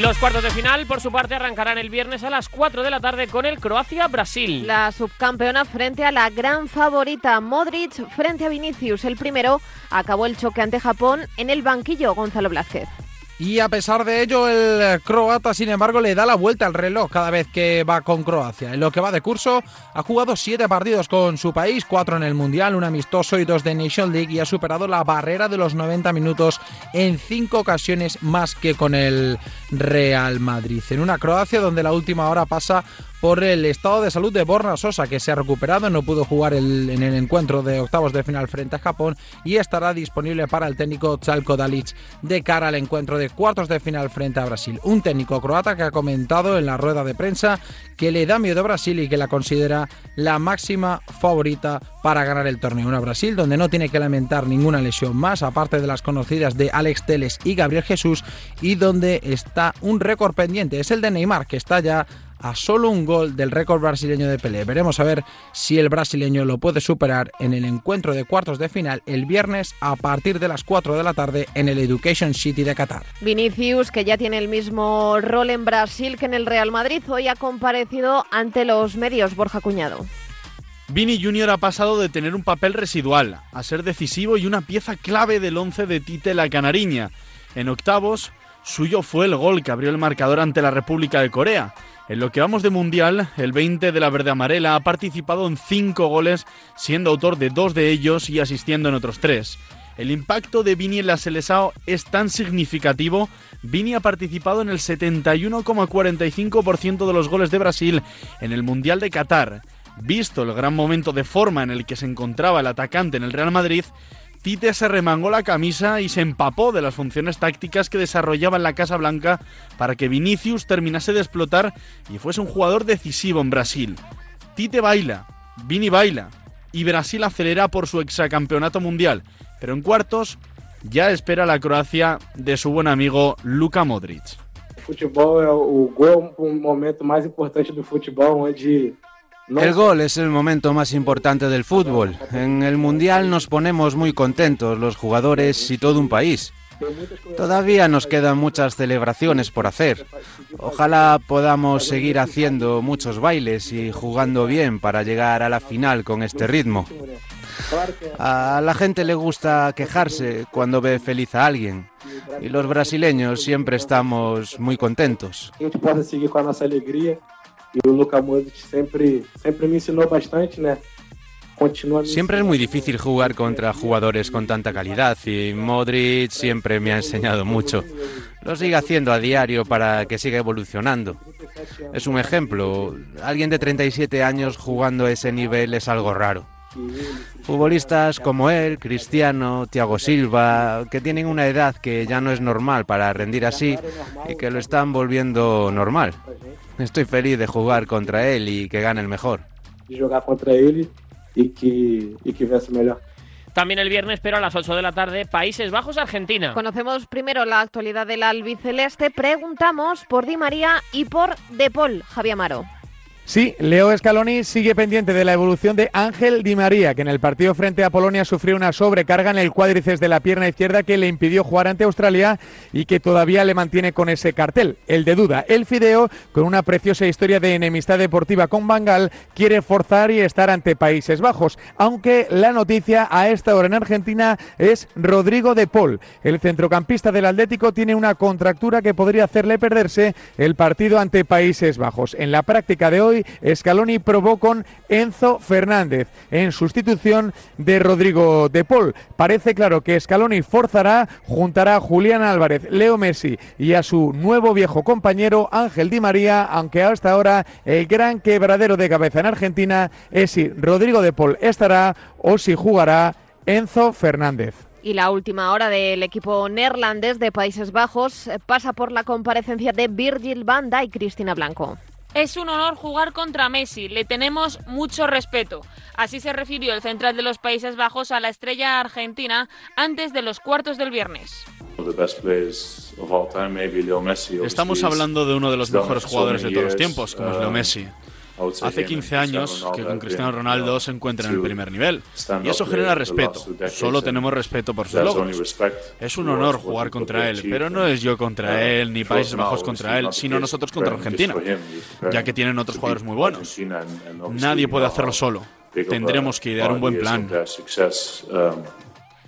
Los cuartos de final, por su parte, arrancarán el viernes a las 4 de la tarde con el Croacia-Brasil. La subcampeona frente a la gran favorita Modric frente a Vinicius. El primero acabó el choque ante Japón en el banquillo Gonzalo Blázquez. Y a pesar de ello, el croata, sin embargo, le da la vuelta al reloj cada vez que va con Croacia. En lo que va de curso, ha jugado siete partidos con su país, cuatro en el Mundial, un amistoso y dos de Nation League, y ha superado la barrera de los 90 minutos en cinco ocasiones más que con el Real Madrid. En una Croacia donde la última hora pasa por el estado de salud de Borna Sosa, que se ha recuperado, no pudo jugar el- en el encuentro de octavos de final frente a Japón y estará disponible para el técnico Chalko Dalic de cara al encuentro de cuartos de final frente a Brasil. Un técnico croata que ha comentado en la rueda de prensa que le da miedo a Brasil y que la considera la máxima favorita para ganar el torneo. Una Brasil donde no tiene que lamentar ninguna lesión más, aparte de las conocidas de Alex Teles y Gabriel Jesús, y donde está un récord pendiente. Es el de Neymar, que está ya a solo un gol del récord brasileño de Pelé. Veremos a ver si el brasileño lo puede superar en el encuentro de cuartos de final el viernes a partir de las 4 de la tarde en el Education City de Qatar. Vinicius, que ya tiene el mismo rol en Brasil que en el Real Madrid, hoy ha comparecido ante los medios Borja Cuñado. Vini Jr. ha pasado de tener un papel residual a ser decisivo y una pieza clave del once de Tite la Canariña. En octavos, suyo fue el gol que abrió el marcador ante la República de Corea. En lo que vamos de Mundial, el 20 de la Verde Amarela ha participado en cinco goles, siendo autor de dos de ellos y asistiendo en otros tres. El impacto de Vini en la Selesao es tan significativo. Vini ha participado en el 71,45% de los goles de Brasil en el Mundial de Qatar. Visto el gran momento de forma en el que se encontraba el atacante en el Real Madrid, Tite se remangó la camisa y se empapó de las funciones tácticas que desarrollaba en la Casa Blanca para que Vinicius terminase de explotar y fuese un jugador decisivo en Brasil. Tite baila, Vini baila y Brasil acelera por su exacampeonato mundial, pero en cuartos ya espera la Croacia de su buen amigo Luka Modric. o gol é um momento mais importante do futebol El gol es el momento más importante del fútbol. En el Mundial nos ponemos muy contentos los jugadores y todo un país. Todavía nos quedan muchas celebraciones por hacer. Ojalá podamos seguir haciendo muchos bailes y jugando bien para llegar a la final con este ritmo. A la gente le gusta quejarse cuando ve feliz a alguien y los brasileños siempre estamos muy contentos. a gente possa seguir com a nossa alegria. E o Luka Modric sempre, sempre me ensinou bastante, né? Continua Siempre es muy difícil jugar contra jugadores con tanta calidad y Modric siempre me ha enseñado mucho. Lo sigue haciendo a diario para que siga evolucionando. Es un ejemplo. Alguien de 37 años jugando a ese nivel es algo raro. Futbolistas como él, Cristiano, Thiago Silva, que tienen una edad que ya no es normal para rendir así y que lo están volviendo normal. Estoy feliz de jugar contra él y que gane el mejor. de jogar contra ele e que, e que melhor. También el viernes, pero a las 8 de la tarde, Países Bajos-Argentina. Conocemos primero la actualidad del albiceleste. Preguntamos por Di María y por De Paul, Javier Amaro. Sí, Leo Scaloni sigue pendiente de la evolución de Ángel Di María, que en el partido frente a Polonia sufrió una sobrecarga en el cuádriceps de la pierna izquierda que le impidió jugar ante Australia y que todavía le mantiene con ese cartel, el de duda. El Fideo, con una preciosa historia de enemistad deportiva con Bangal, quiere forzar y estar ante Países Bajos, aunque la noticia a esta hora en Argentina es Rodrigo de Paul. El centrocampista del Atlético tiene una contractura que podría hacerle perderse el partido ante Países Bajos. En la práctica de hoy, Scaloni probó con Enzo Fernández en sustitución de Rodrigo de Paul. Parece claro que Scaloni forzará, juntará a Julián Álvarez, Leo Messi y a su nuevo viejo compañero Ángel Di María, aunque hasta ahora el gran quebradero de cabeza en Argentina es si Rodrigo de Paul estará o si jugará Enzo Fernández. Y la última hora del equipo neerlandés de Países Bajos pasa por la comparecencia de Virgil van Dijk y Cristina Blanco. Es un honor jugar contra Messi, le tenemos mucho respeto. Así se refirió el central de los Países Bajos a la estrella argentina antes de los cuartos del viernes. Estamos hablando de uno de los mejores jugadores de todos los tiempos, como es Leo Messi. Hace 15 años que con Cristiano Ronaldo se encuentra en el primer nivel. Y eso genera respeto. Solo tenemos respeto por sus logros. Es un honor jugar contra él, pero no es yo contra él, ni Países Bajos contra él, sino nosotros contra Argentina, ya que tienen otros jugadores muy buenos. Nadie puede hacerlo solo. Tendremos que idear un buen plan.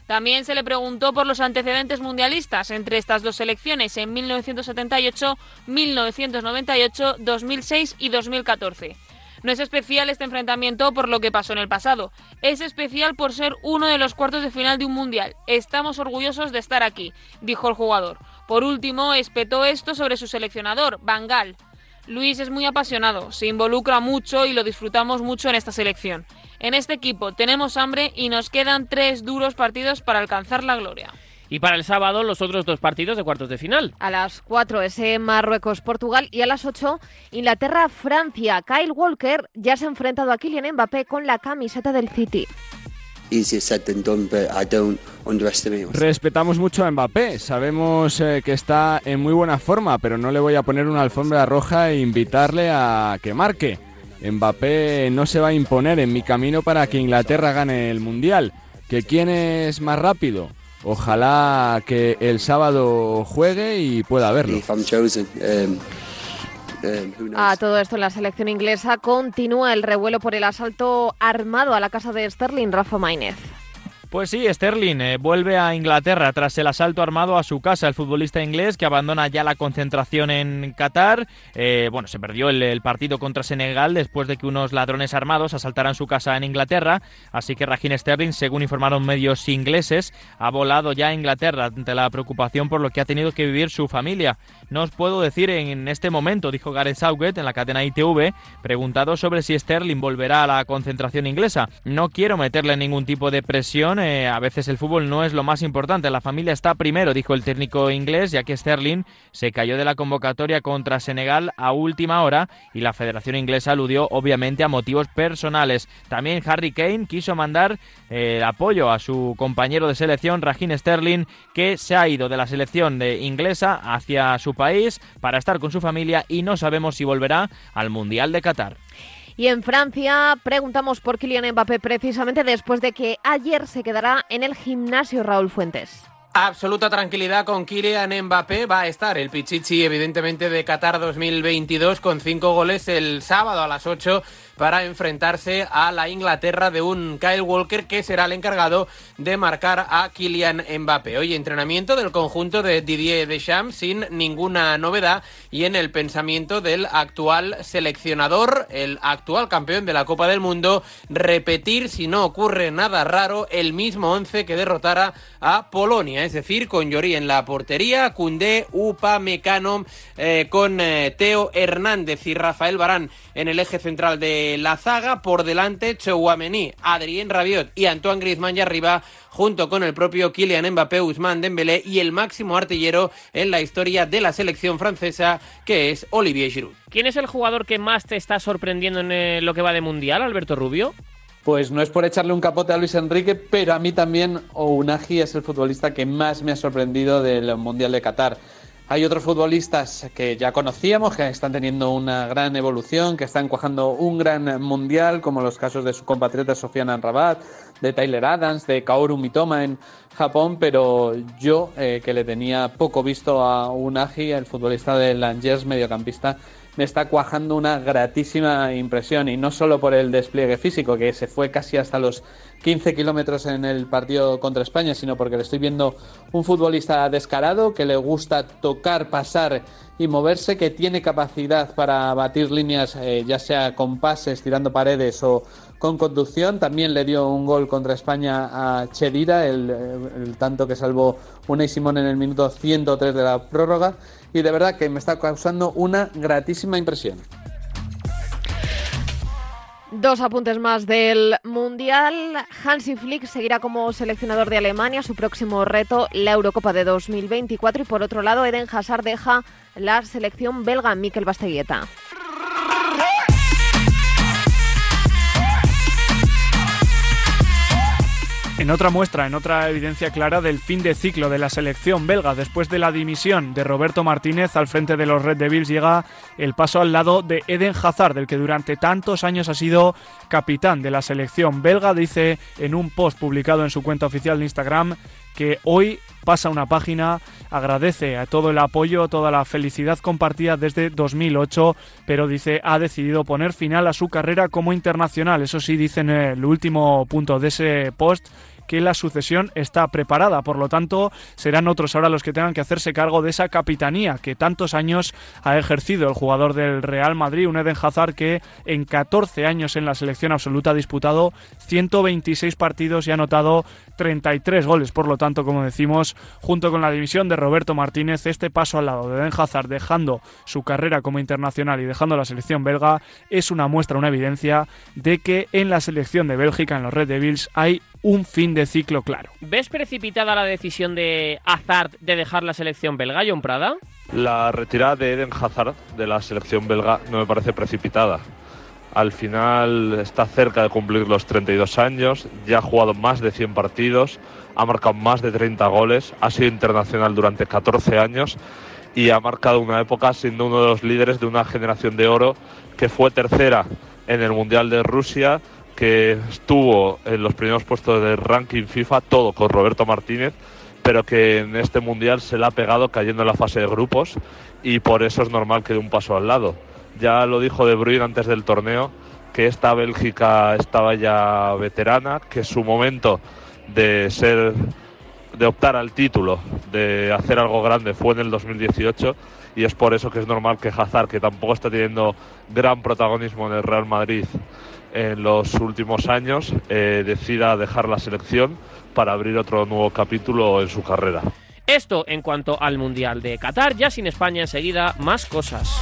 También se le preguntó por los antecedentes mundialistas entre estas dos selecciones en 1978, 1998, 2006 y 2014. No es especial este enfrentamiento por lo que pasó en el pasado, es especial por ser uno de los cuartos de final de un mundial. Estamos orgullosos de estar aquí, dijo el jugador. Por último, espetó esto sobre su seleccionador, Bangal. Luis es muy apasionado, se involucra mucho y lo disfrutamos mucho en esta selección. En este equipo tenemos hambre y nos quedan tres duros partidos para alcanzar la gloria. Y para el sábado los otros dos partidos de cuartos de final. A las 4 ese Marruecos-Portugal y a las 8 Inglaterra-Francia. Kyle Walker ya se ha enfrentado a Kylian Mbappé con la camiseta del City. Respetamos mucho a Mbappé, sabemos eh, que está en muy buena forma, pero no le voy a poner una alfombra roja e invitarle a que marque. Mbappé no se va a imponer en mi camino para que Inglaterra gane el Mundial. ¿Que quién es más rápido? Ojalá que el sábado juegue y pueda verlo. A todo esto, en la selección inglesa continúa el revuelo por el asalto armado a la casa de Sterling Rafa Maínez. Pues sí, Sterling eh, vuelve a Inglaterra tras el asalto armado a su casa. El futbolista inglés que abandona ya la concentración en Qatar. Eh, bueno, se perdió el, partido contra Senegal después de que unos ladrones armados asaltaran su casa en Inglaterra. Así que Raheem Sterling, según informaron medios ingleses, ha volado ya a Inglaterra ante la preocupación por lo que ha tenido que vivir su familia. No os puedo decir en este momento, dijo Gareth Southgate en la cadena ITV, preguntado sobre si Sterling volverá a la concentración inglesa. No quiero meterle ningún tipo de presión eh, a veces el fútbol no es lo más importante. La familia está primero, dijo el técnico inglés, ya que Sterling se cayó de la convocatoria contra Senegal a última hora y la Federación Inglesa aludió obviamente a motivos personales. También Harry Kane quiso mandar eh, apoyo a su compañero de selección, Raheem Sterling, que se ha ido de la selección de inglesa hacia su país para estar con su familia y no sabemos si volverá al Mundial de Qatar. Y en Francia preguntamos por Kylian Mbappé precisamente después de que ayer se quedará en el gimnasio Raúl Fuentes. Absoluta tranquilidad con Kylian Mbappé. Va a estar el Pichichi, evidentemente, de Qatar 2022 con cinco goles el sábado a las 8 para enfrentarse a la Inglaterra de un Kyle Walker que será el encargado de marcar a Kylian Mbappé. Hoy entrenamiento del conjunto de Didier Deschamps sin ninguna novedad y en el pensamiento del actual seleccionador, el actual campeón de la Copa del Mundo, repetir si no ocurre nada raro el mismo once que derrotara a Polonia, es decir, con Llori en la portería, Cundé, Upa, Mecano, eh, con eh, Teo Hernández y Rafael Barán en el eje central de la zaga, por delante Chouameni, Adrien Rabiot y Antoine Griezmann y arriba junto con el propio Kylian Mbappé, Ousmane Dembélé y el máximo artillero en la historia de la selección francesa que es Olivier Giroud. ¿Quién es el jugador que más te está sorprendiendo en eh, lo que va de mundial, Alberto Rubio? Pues no es por echarle un capote a Luis Enrique, pero a mí también Ounahi es el futbolista que más me ha sorprendido del Mundial de Qatar. Hay otros futbolistas que ya conocíamos, que están teniendo una gran evolución, que están cuajando un gran mundial, como los casos de su compatriota Sofiana Rabat, de Tyler Adams, de Kaoru Mitoma en Japón, pero yo, eh, que le tenía poco visto a Unagi, el futbolista de Langers, mediocampista, me está cuajando una gratísima impresión y no solo por el despliegue físico, que se fue casi hasta los 15 kilómetros en el partido contra España, sino porque le estoy viendo un futbolista descarado que le gusta tocar, pasar y moverse, que tiene capacidad para batir líneas, eh, ya sea con pases, tirando paredes o con conducción. También le dio un gol contra España a Chedira, el, el tanto que salvó Unai Simón en el minuto 103 de la prórroga. Y de verdad que me está causando una gratísima impresión. Dos apuntes más del Mundial. Hansi Flick seguirá como seleccionador de Alemania. Su próximo reto, la Eurocopa de 2024. Y por otro lado, Eden Hazard deja la selección belga, Mikel Basteguieta. En otra muestra, en otra evidencia clara del fin de ciclo de la selección belga, después de la dimisión de Roberto Martínez al frente de los Red Devils, llega el paso al lado de Eden Hazard, del que durante tantos años ha sido capitán de la selección belga. Dice en un post publicado en su cuenta oficial de Instagram que hoy pasa una página, agradece a todo el apoyo, toda la felicidad compartida desde 2008, pero dice ha decidido poner final a su carrera como internacional. Eso sí, dice en el último punto de ese post que la sucesión está preparada. Por lo tanto, serán otros ahora los que tengan que hacerse cargo de esa capitanía que tantos años ha ejercido el jugador del Real Madrid, un Eden Hazard que en 14 años en la selección absoluta ha disputado 126 partidos y ha anotado 33 goles. Por lo tanto, como decimos, junto con la división de Roberto Martínez, este paso al lado de Eden Hazard dejando su carrera como internacional y dejando la selección belga es una muestra, una evidencia de que en la selección de Bélgica, en los Red Devils, hay un fin de ciclo claro. ¿Ves precipitada la decisión de Hazard de dejar la selección belga, John Prada? La retirada de Eden Hazard de la selección belga no me parece precipitada. Al final está cerca de cumplir los 32 años, ya ha jugado más de 100 partidos, ha marcado más de 30 goles, ha sido internacional durante 14 años y ha marcado una época siendo uno de los líderes de una generación de oro que fue tercera en el Mundial de Rusia, que estuvo en los primeros puestos del ranking FIFA, todo con Roberto Martínez, pero que en este Mundial se le ha pegado cayendo en la fase de grupos y por eso es normal que dé un paso al lado. Ya lo dijo De Bruyne antes del torneo, que esta Bélgica estaba ya veterana, que su momento de ser de optar al título, de hacer algo grande, fue en el 2018 y es por eso que es normal que Hazard, que tampoco está teniendo gran protagonismo en el Real Madrid en los últimos años, eh, decida dejar la selección para abrir otro nuevo capítulo en su carrera. Esto en cuanto al Mundial de Qatar, ya sin España enseguida, más cosas.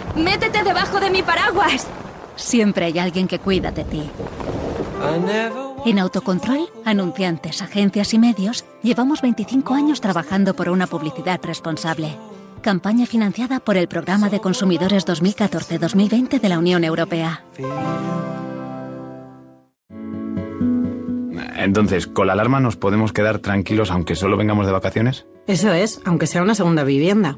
¡Métete debajo de mi paraguas! Siempre hay alguien que cuida de ti. En Autocontrol, anunciantes, agencias y medios, llevamos 25 años trabajando por una publicidad responsable. Campaña financiada por el Programa de Consumidores 2014-2020 de la Unión Europea. Entonces, ¿con la alarma nos podemos quedar tranquilos aunque solo vengamos de vacaciones? Eso es, aunque sea una segunda vivienda.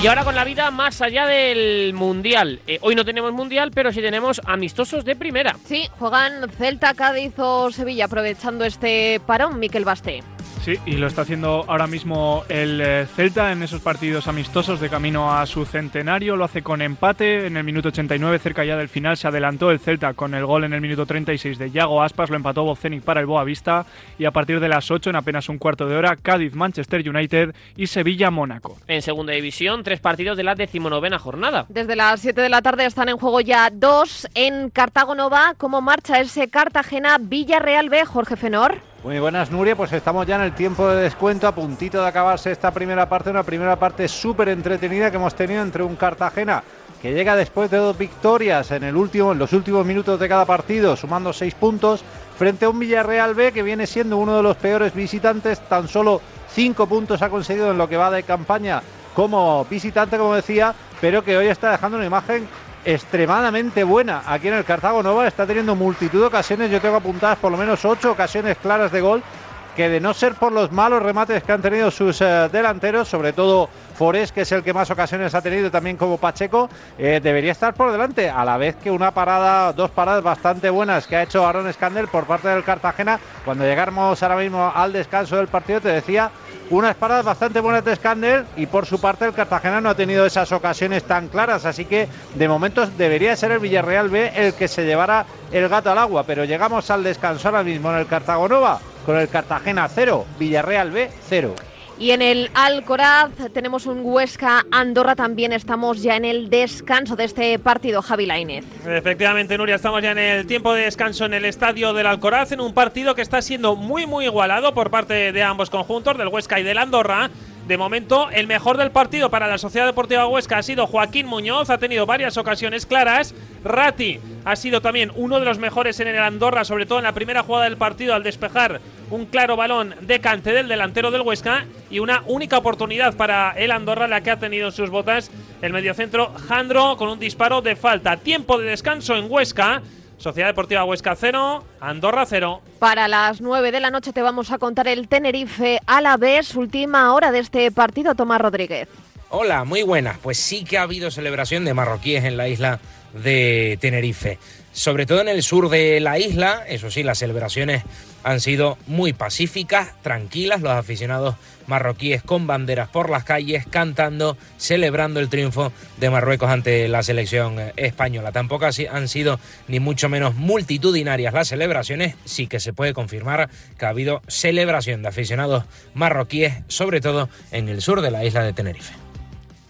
Y ahora con la vida más allá del Mundial. Eh, hoy no tenemos Mundial, pero sí tenemos amistosos de primera. Sí, juegan Celta, Cádiz o Sevilla aprovechando este parón, Miquel Basté. Sí, y lo está haciendo ahora mismo el eh, Celta en esos partidos amistosos de camino a su centenario. Lo hace con empate en el minuto 89, cerca ya del final. Se adelantó el Celta con el gol en el minuto 36 de Yago Aspas. Lo empató Bocenic para el Boavista. Y a partir de las 8, en apenas un cuarto de hora, Cádiz, Manchester United y Sevilla, Mónaco. En segunda división, tres partidos de la decimonovena jornada. Desde las 7 de la tarde están en juego ya dos en Cartago Nova. ¿Cómo marcha ese Cartagena Villarreal B, Jorge Fenor? Muy buenas, Nuria. Pues estamos ya en el tiempo de descuento, a puntito de acabarse esta primera parte, una primera parte súper entretenida que hemos tenido entre un Cartagena que llega después de dos victorias en, el último, en los últimos minutos de cada partido, sumando seis puntos, frente a un Villarreal B que viene siendo uno de los peores visitantes, tan solo cinco puntos ha conseguido en lo que va de campaña como visitante, como decía, pero que hoy está dejando una imagen extremadamente buena aquí en el Cartago Nova. Está teniendo multitud de ocasiones, yo tengo apuntadas por lo menos ocho ocasiones claras de gol que de no ser por los malos remates que han tenido sus eh, delanteros, sobre todo Forés, que es el que más ocasiones ha tenido, también como Pacheco, eh, debería estar por delante, a la vez que una parada, dos paradas bastante buenas que ha hecho Aaron Escandel por parte del Cartagena. Cuando llegáramos ahora mismo al descanso del partido, te decía unas paradas bastante buenas de Escandel y por su parte el Cartagena no ha tenido esas ocasiones tan claras, así que de momento debería ser el Villarreal B el que se llevara el gato al agua, pero llegamos al descanso ahora mismo en el Cartagonova con el Cartagena 0, Villarreal B 0. Y en el Alcoraz tenemos un Huesca Andorra. También estamos ya en el descanso de este partido, Javi Lainez. Efectivamente, Nuria, estamos ya en el tiempo de descanso en el estadio del Alcoraz, en un partido que está siendo muy, muy igualado por parte de ambos conjuntos, del Huesca y del Andorra. De momento, el mejor del partido para la Sociedad Deportiva Huesca ha sido Joaquín Muñoz, ha tenido varias ocasiones claras. Rati ha sido también uno de los mejores en el Andorra, sobre todo en la primera jugada del partido al despejar un claro balón de cante del delantero del Huesca y una única oportunidad para el Andorra la que ha tenido en sus botas el mediocentro Jandro con un disparo de falta. Tiempo de descanso en Huesca. Sociedad Deportiva Huesca 0, Andorra 0. Para las 9 de la noche te vamos a contar el Tenerife a la vez, última hora de este partido, Tomás Rodríguez. Hola, muy buenas. Pues sí que ha habido celebración de marroquíes en la isla de Tenerife. Sobre todo en el sur de la isla, eso sí, las celebraciones han sido muy pacíficas, tranquilas, los aficionados marroquíes con banderas por las calles, cantando, celebrando el triunfo de Marruecos ante la selección española. Tampoco han sido ni mucho menos multitudinarias las celebraciones, sí que se puede confirmar que ha habido celebración de aficionados marroquíes, sobre todo en el sur de la isla de Tenerife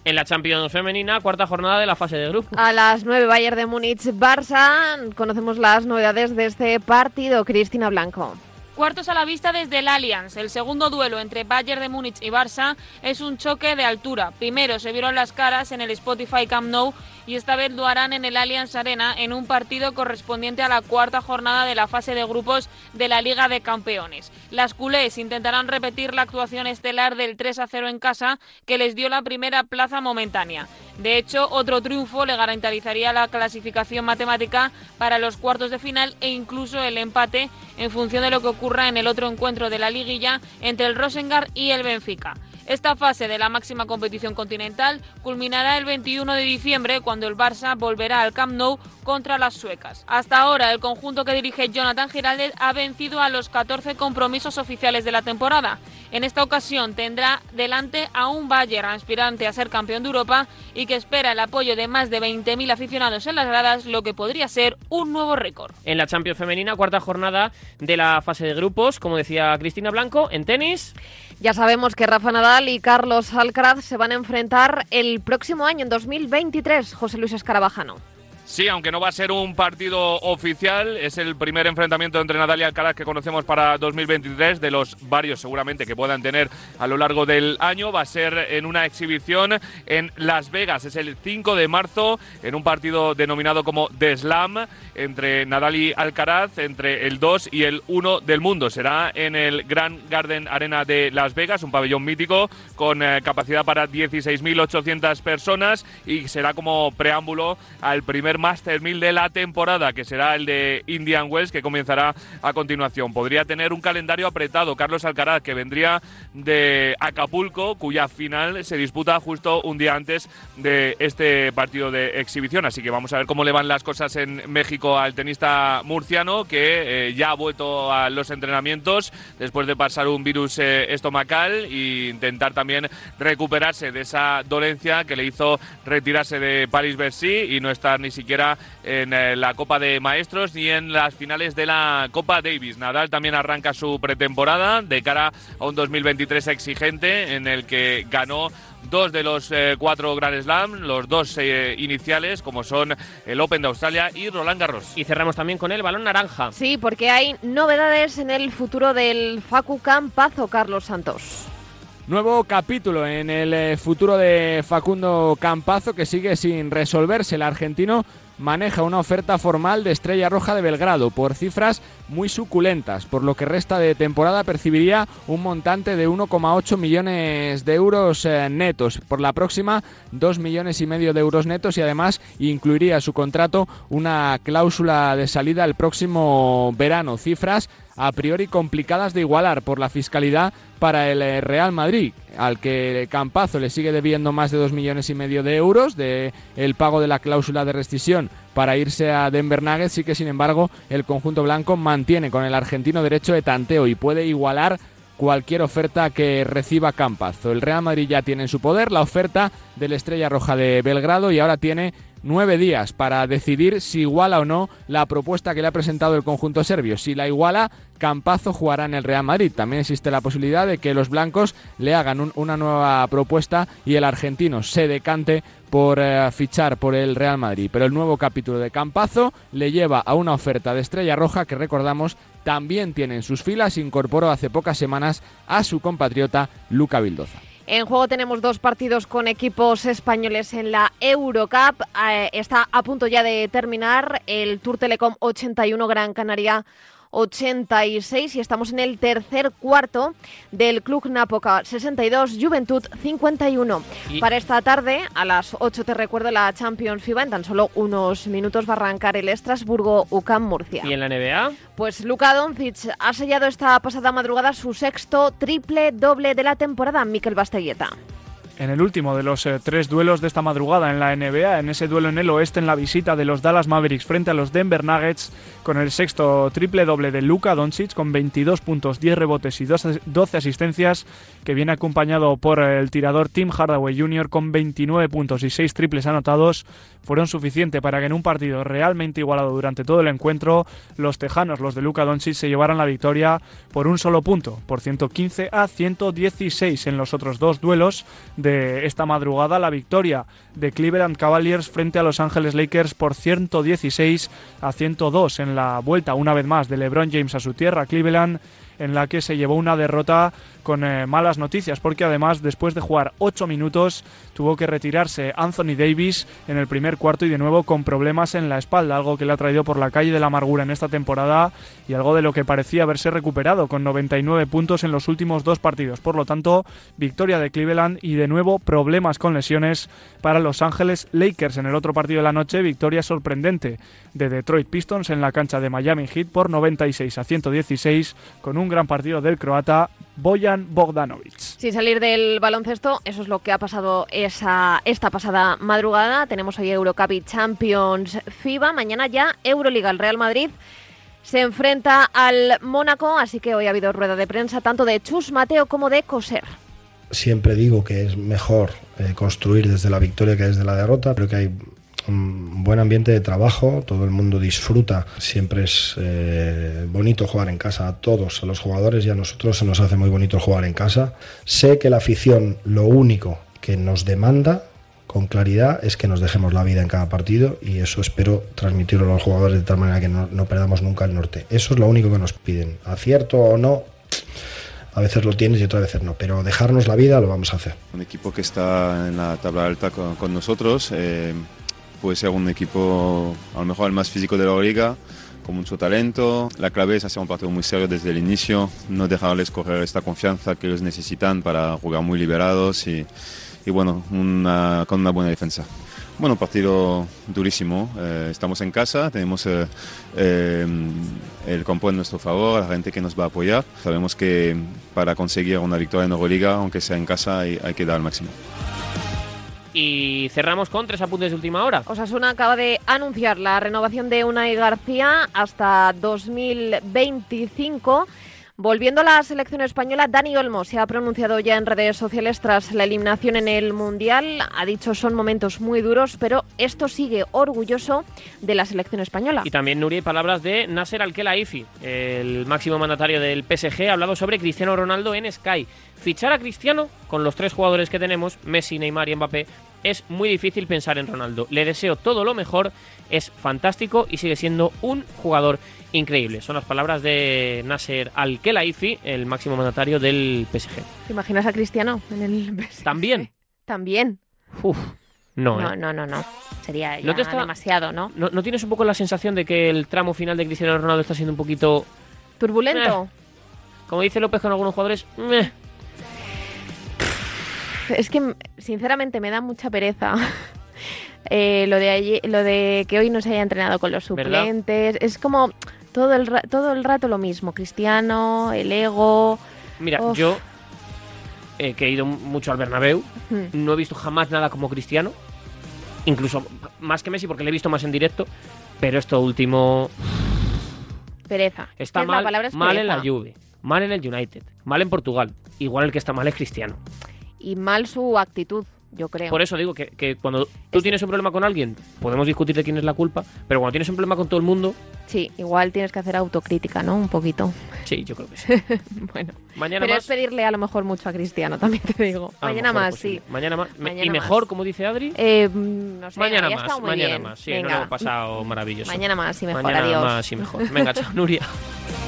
en la Champions femenina, cuarta jornada de la fase de grupo. A las 9 Bayern de Múnich, Barça. Conocemos las novedades de este partido. Cristina Blanco. Cuartos a la vista desde el Allianz. El segundo duelo entre Bayern de Múnich y Barça es un choque de altura. Primero se vieron las caras en el Spotify Camp Nou y esta vez lo harán en el Allianz Arena en un partido correspondiente a la cuarta jornada de la fase de grupos de la Liga de Campeones. Las culés intentarán repetir la actuación estelar del 3 a 0 en casa que les dio la primera plaza momentánea. De hecho, otro triunfo le garantizaría la clasificación matemática para los cuartos de final e incluso el empate en función de lo que ocurra en el otro encuentro de la liguilla entre el Rosengard y el Benfica. Esta fase de la máxima competición continental culminará el 21 de diciembre cuando el Barça volverá al Camp Nou contra las suecas. Hasta ahora, el conjunto que dirige Jonathan Giraldez ha vencido a los 14 compromisos oficiales de la temporada. En esta ocasión tendrá delante a un Bayern aspirante a ser campeón de Europa y que espera el apoyo de más de 20.000 aficionados en las gradas, lo que podría ser un nuevo récord. En la Champions femenina, cuarta jornada de la fase de grupos, como decía Cristina Blanco, en tenis. Ya sabemos que Rafa Nadal y Carlos Alcaraz se van a enfrentar el próximo año, en 2023, José Luis Escarabajano. Sí, aunque no va a ser un partido oficial, es el primer enfrentamiento entre Nadal y Alcaraz que conocemos para 2023, de los varios seguramente que puedan tener a lo largo del año. Va a ser en una exhibición en Las Vegas, es el 5 de marzo, en un partido denominado como The Slam, entre Nadal y Alcaraz, entre el 2 y el 1 del mundo. Será en el Grand Garden Arena de Las Vegas, un pabellón mítico con eh, capacidad para 16.800 personas y será como preámbulo al primer Master 1000 de la temporada, que será el de Indian Wells, que comenzará a continuación. Podría tener un calendario apretado. Carlos Alcaraz, que vendría de Acapulco, cuya final se disputa justo un día antes de este partido de exhibición. Así que vamos a ver cómo le van las cosas en México al tenista murciano, que eh, ya ha vuelto a los entrenamientos después de pasar un virus eh, estomacal e intentar también recuperarse de esa dolencia que le hizo retirarse de París-Bercy y no estar ni siquiera en eh, la Copa de Maestros ni en las finales de la Copa Davis. Nadal también arranca su pretemporada de cara a un 2023 exigente en el que ganó dos de los eh, cuatro Grand Slam, los dos eh, iniciales, como son el Open de Australia y Roland Garros. Y cerramos también con el balón naranja. Sí, porque hay novedades en el futuro del Facu Campazo, Carlos Santos. Nuevo capítulo en el eh, futuro de Facundo Campazo que sigue sin resolverse. El argentino maneja una oferta formal de Estrella Roja de Belgrado por cifras muy suculentas. Por lo que resta de temporada percibiría un montante de 1,8 millones de euros eh, netos. Por la próxima, 2 millones y medio de euros netos y además incluiría su contrato una cláusula de salida el próximo verano. Cifras a priori complicadas de igualar por la fiscalidad para el eh, Real Madrid, al que Campazo le sigue debiendo más de dos millones y medio de euros de el pago de la cláusula de rescisión para irse a Denver Nuggets, sí que sin embargo el conjunto blanco mantiene con el argentino derecho de tanteo y puede igualar cualquier oferta que reciba Campazo. El Real Madrid ya tiene en su poder la oferta del Estrella Roja de Belgrado y ahora tiene nueve días para decidir si iguala o no la propuesta que le ha presentado el conjunto serbio. Si la iguala, Campazo jugará en el Real Madrid. También existe la posibilidad de que los blancos le hagan una nueva propuesta y el argentino se decante por eh, fichar por el Real Madrid. Pero el nuevo capítulo de Campazo le lleva a una oferta de Estrella Roja que recordamos también tiene en sus filas, incorporó hace pocas semanas a su compatriota Luca Vildoza. En juego tenemos dos partidos con equipos españoles en la Eurocup. Eh, está a punto ya de terminar el Tour Telecom 81 Gran Canaria 86 y estamos en el tercer cuarto del Club Napoca 62, Juventud 51. Para esta tarde, a las 8 te recuerdo la Champions FIBA, en tan solo unos minutos va a arrancar el Estrasburgo UCAM Murcia. ¿Y en la NBA? Pues Luka Doncic ha sellado esta pasada madrugada su sexto triple doble de la temporada, Mikel Bastelleta en el último de los eh, tres duelos de esta madrugada en la NBA, en ese duelo en el oeste, en la visita de los Dallas Mavericks frente a los Denver Nuggets, con el sexto triple doble de Luka Doncic, con 22 puntos, 10 rebotes y 12 asistencias, que viene acompañado por el tirador Tim Hardaway Jr. con 29 puntos y 6 triples anotados, fueron suficientes para que en un partido realmente igualado durante todo el encuentro, los tejanos, los de Luka Doncic, se llevaran la victoria por un solo punto, por 115 a 116 en los otros dos duelos de esta madrugada, la victoria de Cleveland Cavaliers frente a Los Ángeles Lakers por 116 a 102 en la vuelta una vez más de LeBron James a su tierra, Cleveland en la que se llevó una derrota con eh, malas noticias, porque además después de jugar 8 minutos tuvo que retirarse Anthony Davis en el primer cuarto y de nuevo con problemas en la espalda, algo que le ha traído por la calle de la amargura en esta temporada y algo de lo que parecía haberse recuperado con 99 puntos en los últimos dos partidos. Por lo tanto, victoria de Cleveland y de nuevo problemas con lesiones para Los Ángeles Lakers en el otro partido de la noche, victoria sorprendente de Detroit Pistons en la cancha de Miami Heat por 96 a 116 con un gran partido del croata Boyan Bogdanovic. Sin salir del baloncesto, eso es lo que ha pasado esa, esta pasada madrugada. Tenemos hoy Eurocup y Champions FIBA. Mañana ya Euroliga. El Real Madrid se enfrenta al Mónaco, así que hoy ha habido rueda de prensa tanto de Chus Mateo como de Coser. Siempre digo que es mejor eh, construir desde la victoria que desde la derrota. Creo que hay un buen ambiente de trabajo, todo el mundo disfruta, siempre es eh, bonito jugar en casa, a todos, a los jugadores y a nosotros se nos hace muy bonito jugar en casa. Sé que la afición lo único que nos demanda con claridad es que nos dejemos la vida en cada partido y eso espero transmitirlo a los jugadores de tal manera que no, no perdamos nunca el norte. Eso es lo único que nos piden, acierto o no. A veces lo tienes y otras veces no, pero dejarnos la vida lo vamos a hacer. Un equipo que está en la tabla alta con, con nosotros, eh, puede ser un equipo a lo mejor el más físico de la liga, con mucho talento. La clave es hacer un partido muy serio desde el inicio, no dejarles correr esta confianza que ellos necesitan para jugar muy liberados y, bueno, una, con una buena defensa. Bueno, partido durísimo. Eh, estamos en casa, tenemos eh, eh, el campo en nuestro favor, la gente que nos va a apoyar. Sabemos que para conseguir una victoria en Euroliga, aunque sea en casa, hay, hay que dar el máximo. Y cerramos con tres apuntes de última hora. Osasuna acaba de anunciar la renovación de Unai García hasta 2025. Volviendo a la selección española, Dani Olmo se ha pronunciado ya en redes sociales tras la eliminación en el Mundial. Ha dicho son momentos muy duros, pero esto sigue orgulloso de la selección española. Y también, Nuri, palabras de Nasser Al-Khelaifi, el máximo mandatario del PSG, ha hablado sobre Cristiano Ronaldo en Sky. Fichar a Cristiano, con los tres jugadores que tenemos, Messi, Neymar y Mbappé, es muy difícil pensar en Ronaldo. Le deseo todo lo mejor, es fantástico y sigue siendo un jugador increíble. Son las palabras de Nasser Al-Khelaifi, el máximo mandatario del PSG. ¿Te imaginas a Cristiano en el PSG? ¿También? También. Uf, no, no, ¿eh? no, no, no. Sería ya ¿No te está- demasiado, ¿no? ¿No, no tienes un poco la sensación de que el tramo final de Cristiano Ronaldo está siendo un poquito, Turbulento. como dice López con algunos jugadores? Es que, sinceramente, me da mucha pereza. Eh, lo de allí- lo de que hoy no se haya entrenado con los ¿Verdad? suplentes. Es como Todo el, todo el rato lo mismo. Cristiano, el ego. Mira, yo, eh, que he ido mucho al Bernabéu, no he visto jamás nada como Cristiano. Incluso más que Messi, porque le he visto más en directo. Pero esto último. Pereza. Está mal, mal en la Juve, mal en el United, mal en Portugal. Igual el que está mal es Cristiano. Y mal su actitud yo creo. Por eso digo que, cuando tú tienes un problema con alguien, podemos discutir de quién es la culpa, pero cuando tienes un problema con todo el mundo... Sí, igual tienes que hacer autocrítica, ¿no? Un poquito. Sí, yo creo que sí. bueno, mañana pero es pedirle a lo mejor mucho a Cristiano, también te digo. mañana más, sí. Mañana más. y mejor, como dice Adri. Eh, no sé, mañana más, mañana más. Sí, Venga. no lo hemos pasado maravilloso. Mañana más y mejor, mañana adiós. más y mejor. Venga, chao, Nuria.